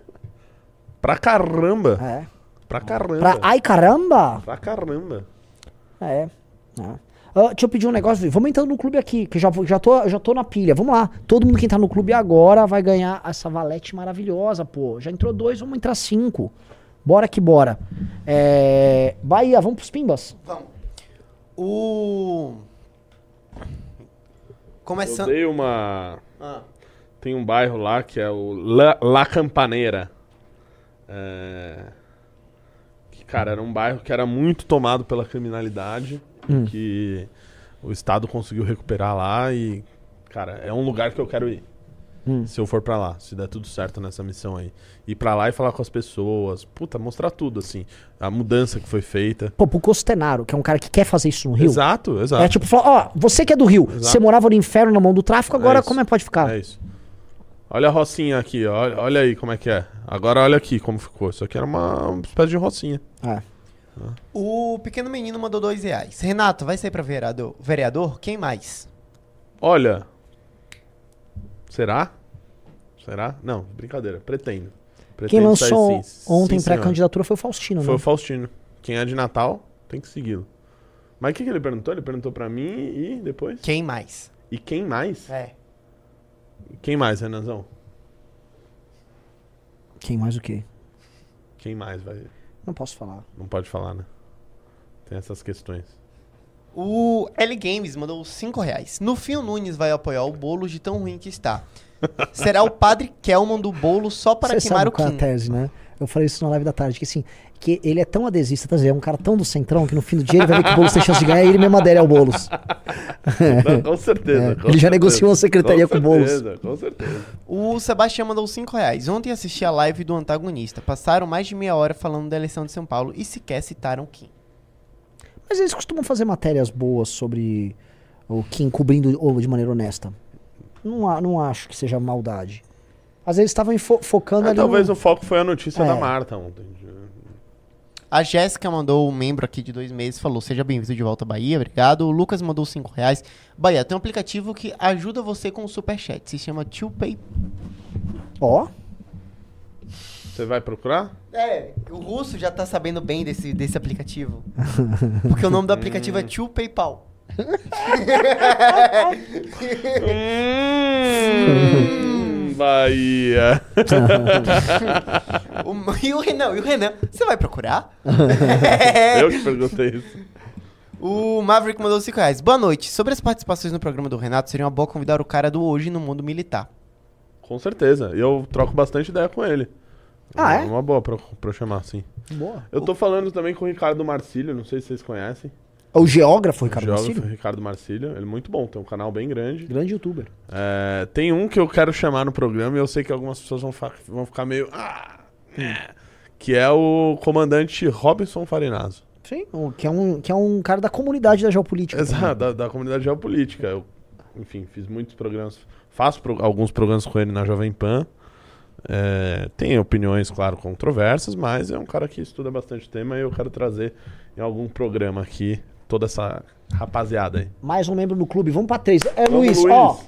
Speaker 1: pra caramba.
Speaker 3: É.
Speaker 1: Pra caramba.
Speaker 3: Pra, ai caramba!
Speaker 1: Pra caramba.
Speaker 3: É. é. Ah, deixa eu pedir um negócio. Vamos entrando no clube aqui, que já, já, tô, já tô na pilha. Vamos lá. Todo mundo que entrar no clube agora vai ganhar essa valete maravilhosa, pô. Já entrou dois, vamos entrar cinco. Bora que bora. É... Bahia, vamos pros pimbas.
Speaker 2: Vamos. O.
Speaker 1: Eu
Speaker 2: Começando.
Speaker 1: dei uma.
Speaker 2: Ah,
Speaker 1: Tem um bairro lá que é o La, La Campaneira. É, Que, cara, era um bairro que era muito tomado pela criminalidade. Que o Estado conseguiu recuperar lá e, cara, é um lugar que eu quero ir. Se eu for pra lá, se der tudo certo nessa missão aí. Ir pra lá e falar com as pessoas. Puta, mostrar tudo, assim. A mudança que foi feita.
Speaker 3: Pô, pro Costenaro, que é um cara que quer fazer isso no Rio.
Speaker 1: Exato, exato.
Speaker 3: É tipo, falar, ó, você que é do Rio,
Speaker 1: Exato.
Speaker 3: você morava no inferno na mão do tráfico, agora
Speaker 1: isso.
Speaker 3: como é que pode ficar?
Speaker 1: É isso. Olha a rocinha aqui, olha, olha aí como é que é. Agora olha aqui como ficou. Isso aqui era uma, uma espécie de rocinha.
Speaker 3: É.
Speaker 2: o pequeno menino mandou dois reais. Renato, vai sair pra vereador? Vereador? Quem mais?
Speaker 1: Olha. Será? Será? Não, brincadeira. Pretendo.
Speaker 3: Quem
Speaker 1: Pretendo
Speaker 3: lançou
Speaker 1: sair, sim.
Speaker 3: ontem
Speaker 1: senhor.
Speaker 3: candidatura foi o Faustino,
Speaker 1: Foi
Speaker 3: né?
Speaker 1: o Faustino. Quem é de Natal tem que segui-lo. Mas o que, que ele perguntou? Ele perguntou pra mim e depois?
Speaker 2: Quem mais?
Speaker 1: E quem mais?
Speaker 2: É.
Speaker 1: Quem mais, Renanzão?
Speaker 3: Quem mais o quê?
Speaker 1: Quem mais vai.
Speaker 3: Não posso falar.
Speaker 1: Não pode falar, né? Tem essas questões.
Speaker 2: O L Games mandou 5 reais. No fim, o Nunes vai apoiar o bolo de tão ruim que está. Será o padre Kelman do bolo só para
Speaker 3: Você
Speaker 2: queimar
Speaker 3: sabe
Speaker 2: o
Speaker 3: qual é a
Speaker 2: Kim.
Speaker 3: tese, né? Eu falei isso na live da tarde, que assim, que ele é tão adesista, tá dizendo, é um cara tão do centrão que no fim do dia ele vai ver que o Boulos tem chance de ganhar e ele mesmo adere ao Boulos. <laughs>
Speaker 1: Não, com certeza.
Speaker 3: É,
Speaker 1: com
Speaker 3: ele já
Speaker 1: certeza.
Speaker 3: negociou a secretaria com o Boulos.
Speaker 1: certeza, Com certeza.
Speaker 2: O Sebastião mandou 5 reais. Ontem assisti a live do antagonista. Passaram mais de meia hora falando da eleição de São Paulo e sequer citaram Kim.
Speaker 3: Mas eles costumam fazer matérias boas sobre o Kim cobrindo o de maneira honesta. Não, não acho que seja maldade. Às vezes estavam fo focando
Speaker 1: Ah,
Speaker 3: ali.
Speaker 1: talvez
Speaker 3: no...
Speaker 1: o foco foi a notícia
Speaker 3: É.
Speaker 1: da Marta ontem.
Speaker 2: A Jéssica mandou um membro aqui de dois meses, falou: Seja bem-vindo de volta à Bahia, obrigado. O Lucas mandou 5 reais. Bahia, tem um aplicativo que ajuda você com o superchat. Se chama TwoPay.
Speaker 3: Ó,
Speaker 1: Você vai procurar?
Speaker 2: É, o russo já tá sabendo bem desse, desse aplicativo. <laughs> Porque o nome do aplicativo é TwoPayPal.
Speaker 1: Hum, Bahia. <laughs>
Speaker 2: O- e o Renan, e o Renan, você vai procurar? <laughs>
Speaker 1: Eu que perguntei isso.
Speaker 2: O Maverick mandou 5 reais. Boa noite. Sobre as participações no programa do Renato, seria uma boa convidar o cara do hoje no mundo militar.
Speaker 1: Com certeza. E eu troco bastante ideia com ele.
Speaker 3: Ah, é?
Speaker 1: Uma boa pra, pra eu chamar, sim.
Speaker 3: boa.
Speaker 1: Eu tô falando também com o Ricardo Marcílio, não sei se vocês conhecem.
Speaker 3: O geógrafo Ricardo
Speaker 1: Geógrafo
Speaker 3: Marcílio?
Speaker 1: Ricardo Marcílio. Ele é muito bom, tem um canal bem grande.
Speaker 3: Grande youtuber.
Speaker 1: É, tem um que eu quero chamar no programa e eu sei que algumas pessoas vão, vão ficar meio. Ah, é", que é o comandante Robinson Farinazo.
Speaker 3: Sim, o- que é, um, que é um cara da comunidade da geopolítica.
Speaker 1: Exato, da, da comunidade geopolítica. Eu, enfim, fiz muitos programas. Faço pro- alguns programas com ele na Jovem Pan. É, tem opiniões, claro, controversas, mas é um cara que estuda bastante tema e eu quero trazer em algum programa aqui toda essa rapaziada aí.
Speaker 3: Mais um membro do clube. Vamos pra três. É,
Speaker 1: Vamos,
Speaker 3: Luiz,
Speaker 1: Luiz.
Speaker 3: ó.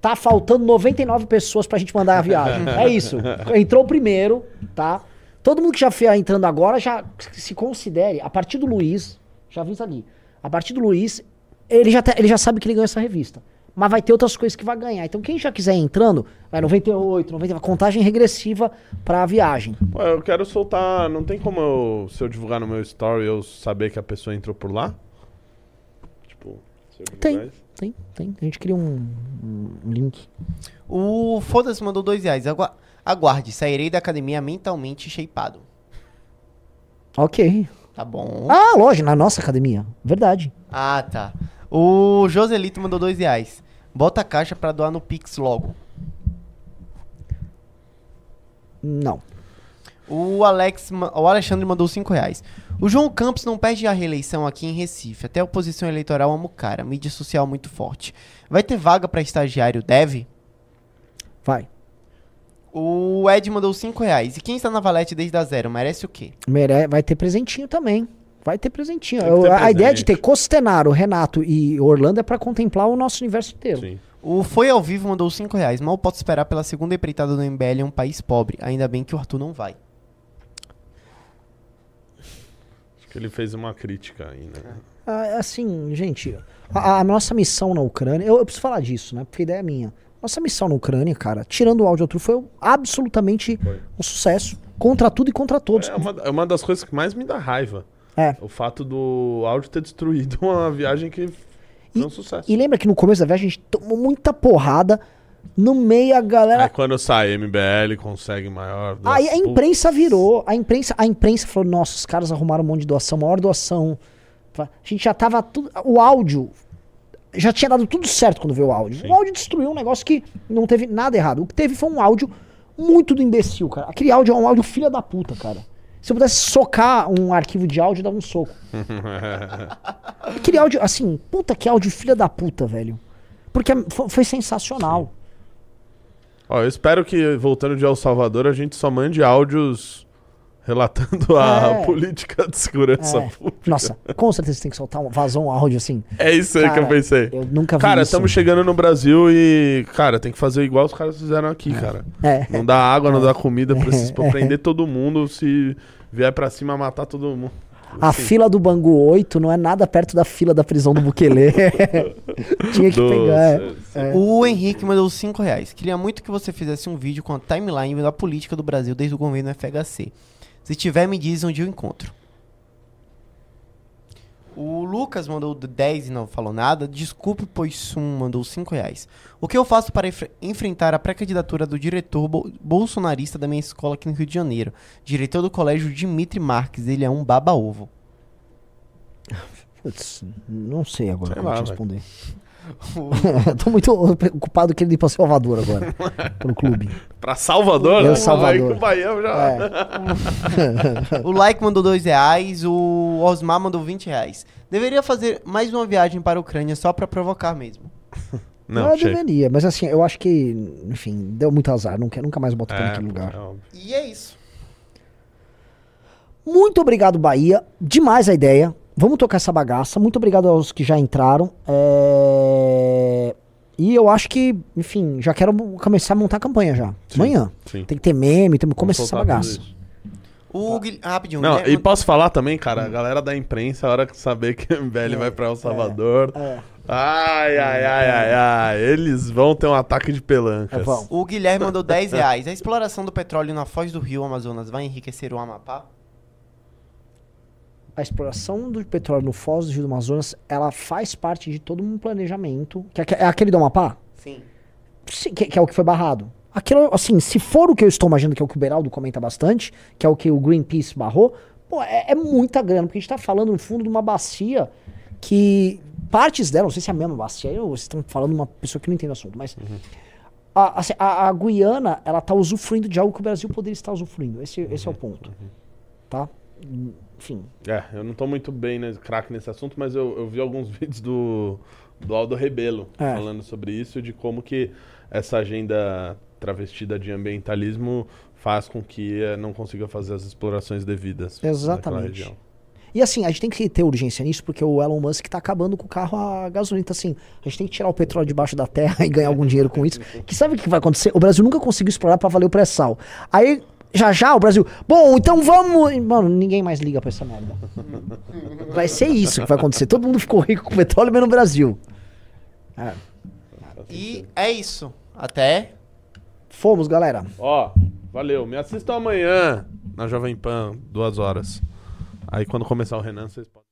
Speaker 3: Tá faltando 99 pessoas pra gente mandar a viagem. <laughs> é isso. Entrou o primeiro, tá? Todo mundo que já foi entrando agora já se considere. A partir do Luiz, já avisa ali. A partir do Luiz, ele já, tá- ele já sabe que ele ganhou essa revista. Mas vai ter outras coisas que vai ganhar. Então quem já quiser ir entrando, vai 98, 90, contagem regressiva pra viagem.
Speaker 1: Pô, eu quero soltar. Não tem como eu, se eu divulgar no meu story, eu saber que a pessoa entrou por lá? Tipo, se eu
Speaker 3: Tem.
Speaker 1: isso?
Speaker 3: Tem, tem. A gente cria um, um link.
Speaker 2: O Foda-se mandou 2 reais. Agua- Aguarde, sairei da academia mentalmente shapeado.
Speaker 3: Ok.
Speaker 2: Tá bom.
Speaker 3: Ah, lógico, na nossa academia. Verdade.
Speaker 2: Ah, tá. O Joselito mandou 2 reais. Bota a caixa pra doar no Pix logo.
Speaker 3: Não.
Speaker 2: O Alex, o Alexandre mandou 5 reais. O João Campos não perde a reeleição aqui em Recife. Até a oposição eleitoral ama o cara. Mídia social muito forte. Vai ter vaga pra estagiário? Deve?
Speaker 3: Vai.
Speaker 2: O Ed mandou 5 reais. E quem está na Valete desde a zero merece o quê?
Speaker 3: Mere... Vai ter presentinho também. Vai ter presentinho.
Speaker 1: Ter
Speaker 3: a ideia de ter Costenaro, Renato e Orlando é pra contemplar o nosso universo inteiro.
Speaker 1: Sim.
Speaker 2: O Foi ao Vivo mandou 5 reais. Mal posso esperar pela segunda empreitada do MBL em um país pobre. Ainda bem que o Arthur não vai.
Speaker 1: Acho que ele fez uma crítica aí, né?
Speaker 3: Ah, assim, gente, a, a nossa missão na Ucrânia, eu, eu preciso falar disso, né? Porque a ideia é minha. Nossa missão na Ucrânia, cara, tirando o áudio Arthur, foi absolutamente
Speaker 1: Foi.
Speaker 3: um sucesso. Contra tudo e contra todos.
Speaker 1: É uma, é uma das coisas que mais me dá raiva.
Speaker 3: É.
Speaker 1: O fato do áudio ter destruído uma viagem que foi um sucesso.
Speaker 3: E lembra que no começo da viagem a gente tomou muita porrada. No meio a galera
Speaker 1: Aí quando sai MBL, consegue maior.
Speaker 3: Aí a imprensa virou, a imprensa, a imprensa falou, nossa, os caras arrumaram um monte de doação, maior doação. A gente já tava tudo, o áudio já tinha dado tudo certo quando veio o áudio.
Speaker 1: Sim.
Speaker 3: O áudio destruiu um negócio que não teve nada errado. O que teve foi um áudio muito do imbecil, cara. Aquele áudio é um áudio filha da puta, cara. Se eu pudesse socar um arquivo de áudio, eu dava um soco. <laughs> Aquele áudio, assim, puta que áudio filha da puta, velho. Porque foi, foi sensacional.
Speaker 1: Ó, eu espero que, voltando de El Salvador, a gente só mande áudios relatando a
Speaker 3: É. <laughs>
Speaker 1: política de segurança
Speaker 3: É.
Speaker 1: pública.
Speaker 3: Nossa, com certeza tem que soltar um, vazou um áudio assim.
Speaker 1: É isso aí que eu
Speaker 3: Cara,
Speaker 1: pensei.
Speaker 3: Eu nunca vi
Speaker 1: Cara, estamos chegando no Brasil e, cara, tem que fazer igual os caras fizeram aqui, cara.
Speaker 3: É.
Speaker 1: Não dá água, não dá comida pra, esses, pra <laughs> prender todo mundo. Se vier pra cima, matar todo mundo.
Speaker 3: A
Speaker 1: Assim,
Speaker 3: fila do Bangu 8 não é nada perto da fila da prisão do Bukele. <laughs> Tinha que
Speaker 1: do-
Speaker 3: pegar. é. É.
Speaker 2: O Henrique mandou 5 reais. Queria muito que você fizesse um vídeo com a timeline da política do Brasil desde o governo FHC. Se tiver, me diz onde eu encontro. O Lucas mandou 10 e não falou nada. Desculpe, pois Sum mandou 5 reais. O que eu faço para enf- enfrentar a pré-candidatura do diretor bo- bolsonarista da minha escola aqui no Rio de Janeiro? Diretor do colégio Dimitri Marques. Ele é um baba-ovo.
Speaker 3: Putz, não sei agora
Speaker 1: Sei
Speaker 3: como
Speaker 1: lá,
Speaker 3: te responder. <laughs> <laughs> Tô muito preocupado que ele ir pra Salvador agora. <laughs> pelo clube.
Speaker 1: Pra Salvador? Né?
Speaker 3: Salvador.
Speaker 1: O Baião já...
Speaker 3: É.
Speaker 2: O Like mandou 2 reais. O Osmar mandou 20 reais. Deveria fazer mais uma viagem para a Ucrânia só para provocar mesmo.
Speaker 1: Não,
Speaker 3: eu
Speaker 1: chega.
Speaker 3: deveria, mas assim, eu acho que, enfim, deu muito azar. Nunca, nunca mais boto
Speaker 1: É,
Speaker 3: naquele lugar.
Speaker 1: é.
Speaker 2: E é isso.
Speaker 3: Muito obrigado, Bahia. Demais a ideia. Vamos tocar essa bagaça. Muito obrigado aos que já entraram. É, E eu acho que, enfim, já quero começar a montar a campanha já.
Speaker 1: Sim,
Speaker 3: Amanhã.
Speaker 1: Sim.
Speaker 3: Tem que ter meme, tem que começar essa bagaça.
Speaker 2: O Guil- ah, rapidinho.
Speaker 1: Não,
Speaker 2: Guilherme
Speaker 1: e posso falar também, cara, a galera da imprensa, a hora que saber que o MBL vai pra El Salvador.
Speaker 3: É.
Speaker 1: Ai, ai, ai, ai, ai. Eles vão ter um ataque de pelancas.
Speaker 3: É.
Speaker 2: O Guilherme mandou 10 reais. A exploração do petróleo na foz do rio Amazonas vai enriquecer o Amapá?
Speaker 3: A exploração do petróleo no Foz do Rio do Amazonas, ela faz parte de todo um planejamento. Que é, é aquele do Amapá?
Speaker 2: Sim.
Speaker 3: Sim, que, que é o que foi barrado. Aquilo, assim, se for o que eu estou imaginando, que é o que o Beraldo comenta bastante, que é o que o Greenpeace barrou, pô, é, é muita grana, porque a gente tá falando, no fundo, de uma bacia que partes dela, não sei se é a mesma bacia, ou vocês estão falando de uma pessoa que não entende o assunto, mas a, assim, a, a Guiana, ela tá usufruindo de algo que o Brasil poderia estar usufruindo. Esse, esse é o ponto. Tá? Enfim.
Speaker 1: É, eu não tô muito bem, né, craque nesse assunto, mas eu, eu vi alguns <laughs> vídeos do, do Aldo Rebelo
Speaker 3: É.
Speaker 1: falando sobre isso, de como que essa agenda travestida de ambientalismo faz com que eh, não consiga fazer as explorações devidas
Speaker 3: Exatamente. E assim, a gente tem que ter urgência nisso, porque o Elon Musk tá acabando com o carro a gasolina. Então, assim, a gente tem que tirar o petróleo debaixo da terra <laughs> e ganhar algum dinheiro com isso. <laughs> Que sabe o que vai acontecer? O Brasil nunca conseguiu explorar pra valer o pré-sal. Aí, já já, o Brasil. Bom, então vamos. Mano, ninguém mais liga pra essa merda. Vai ser isso que vai acontecer. Todo mundo ficou rico com petróleo, menos no Brasil. É.
Speaker 2: E é isso. Até.
Speaker 3: Fomos, galera.
Speaker 1: Ó, valeu. Me assistam amanhã na Jovem Pan, duas horas. Aí quando começar o Renan, vocês podem.